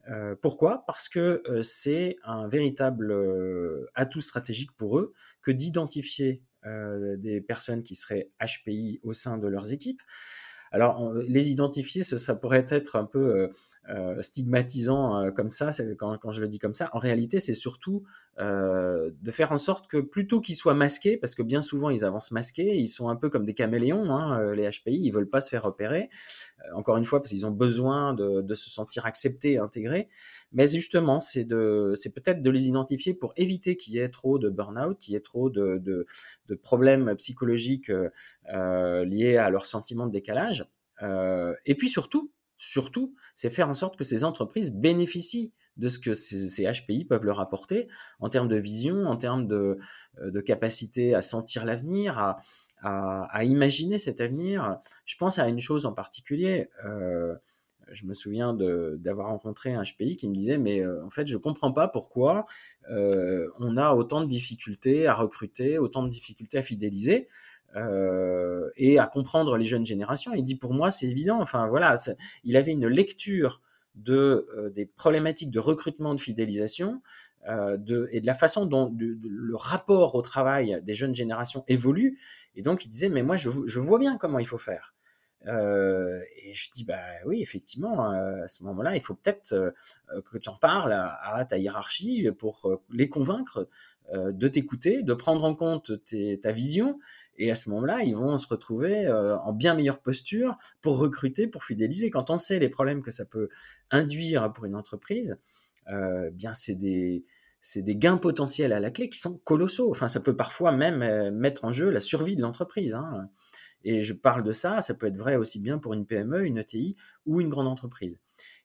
Euh, pourquoi? Parce que euh, c'est un véritable euh, atout stratégique pour eux que d'identifier des personnes qui seraient HPI au sein de leurs équipes. Alors, les identifier, ça, pourrait être un peu stigmatisant comme ça, quand, je le dis comme ça. En réalité, c'est surtout euh, de faire en sorte que plutôt qu'ils soient masqués, parce que bien souvent ils avancent masqués, ils sont un peu comme des caméléons, hein, euh, les HPI, ils veulent pas se faire repérer, euh, encore une fois parce qu'ils ont besoin de, se sentir acceptés intégrés, mais justement c'est peut-être de les identifier pour éviter qu'il y ait trop de burn-out, qu'il y ait trop de, problèmes psychologiques liés à leur sentiment de décalage, et puis surtout, surtout, c'est faire en sorte que ces entreprises bénéficient de ce que ces, HPI peuvent leur apporter en termes de vision, en termes de, euh, capacité à sentir l'avenir, à, imaginer cet avenir. Je pense à une chose en particulier. Euh, je me souviens d'avoir rencontré un HPI qui me disait mais en fait je comprends pas pourquoi on a autant de difficultés à recruter, autant de difficultés à fidéliser. et à comprendre les jeunes générations. Il dit pour moi c'est évident. Enfin voilà, il avait une lecture de des problématiques de recrutement, de fidélisation, de, et de la façon dont le rapport au travail des jeunes générations évolue. Et donc il disait mais moi je, je vois bien comment il faut faire. Euh, et je dis, bah oui, effectivement, euh, à ce moment-là, il faut peut-être euh, que tu en parles à, ta hiérarchie pour les convaincre de t'écouter, de prendre en compte ta vision. Et à ce moment-là, ils vont se retrouver en bien meilleure posture pour recruter, pour fidéliser. Quand on sait les problèmes que ça peut induire pour une entreprise, bien c'est des, gains potentiels à la clé qui sont colossaux. Enfin, ça peut parfois même mettre en jeu la survie de l'entreprise. Hein. Et je parle de ça, ça peut être vrai aussi bien pour une PME, une ETI ou une grande entreprise.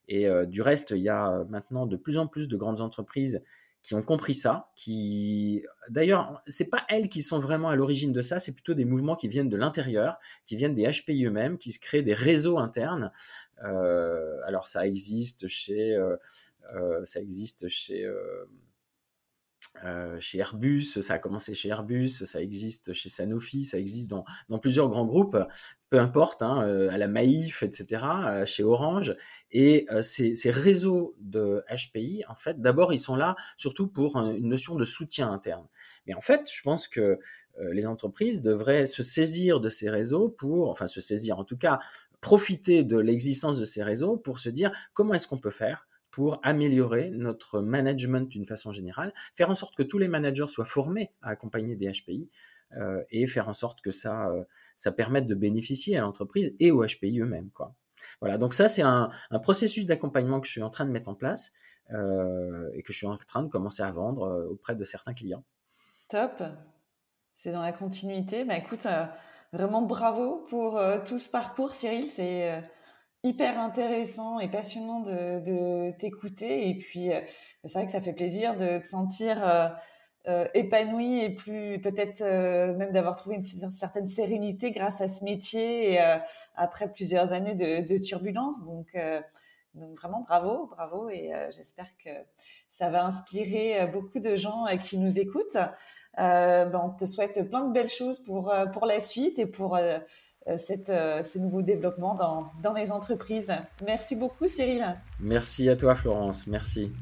Et euh, du reste, il y a maintenant de plus en plus de grandes entreprises qui ont compris ça, qui d'ailleurs, c'est pas elles qui sont vraiment à l'origine de ça, c'est plutôt des mouvements qui viennent de l'intérieur, qui viennent des HPI eux-mêmes, qui se créent des réseaux internes. Euh, alors ça existe chez, euh, ça existe chez euh, chez Airbus, ça a commencé chez Airbus, ça existe chez Sanofi, ça existe dans, dans plusieurs grands groupes, peu importe, hein, euh, à la Maïf, etc., euh, chez Orange. Et ces, ces, réseaux de HPI, en fait, d'abord, ils sont là surtout pour une notion de soutien interne. Mais en fait, je pense que les entreprises devraient se saisir de ces réseaux pour, enfin se saisir en tout cas, profiter de l'existence de ces réseaux pour se dire comment est-ce qu'on peut faire pour améliorer notre management d'une façon générale, faire en sorte que tous les managers soient formés à accompagner des HPI euh, et faire en sorte que ça, euh, ça permette de bénéficier à l'entreprise et aux HPI eux-mêmes. Voilà, donc ça c'est un, processus d'accompagnement que je suis en train de mettre en place euh, et que je suis en train de commencer à vendre auprès de certains clients. Top, c'est dans la continuité. Bah, écoute, vraiment bravo pour tout ce parcours Cyril, c'est hyper intéressant et passionnant de, t'écouter. Et puis, euh, c'est vrai que ça fait plaisir de te sentir euh, euh épanoui et plus peut-être même d'avoir trouvé une, certaine sérénité grâce à ce métier après plusieurs années de, de turbulence. Donc, vraiment bravo, bravo. Et j'espère que ça va inspirer beaucoup de gens qui nous écoutent. Ben, on te souhaite plein de belles choses pour, pour la suite et pour cette, euh, ce nouveau développement dans, dans les entreprises. Merci beaucoup Cyril. Merci à toi Florence, merci.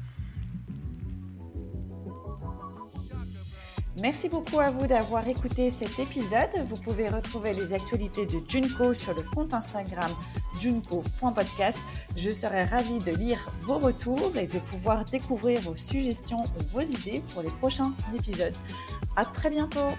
Merci beaucoup à vous d'avoir écouté cet épisode. Vous pouvez retrouver les actualités de Junko sur le compte Instagram junko.podcast. Je serai ravie de lire vos retours et de pouvoir découvrir vos suggestions ou vos idées pour les prochains épisodes. À très bientôt!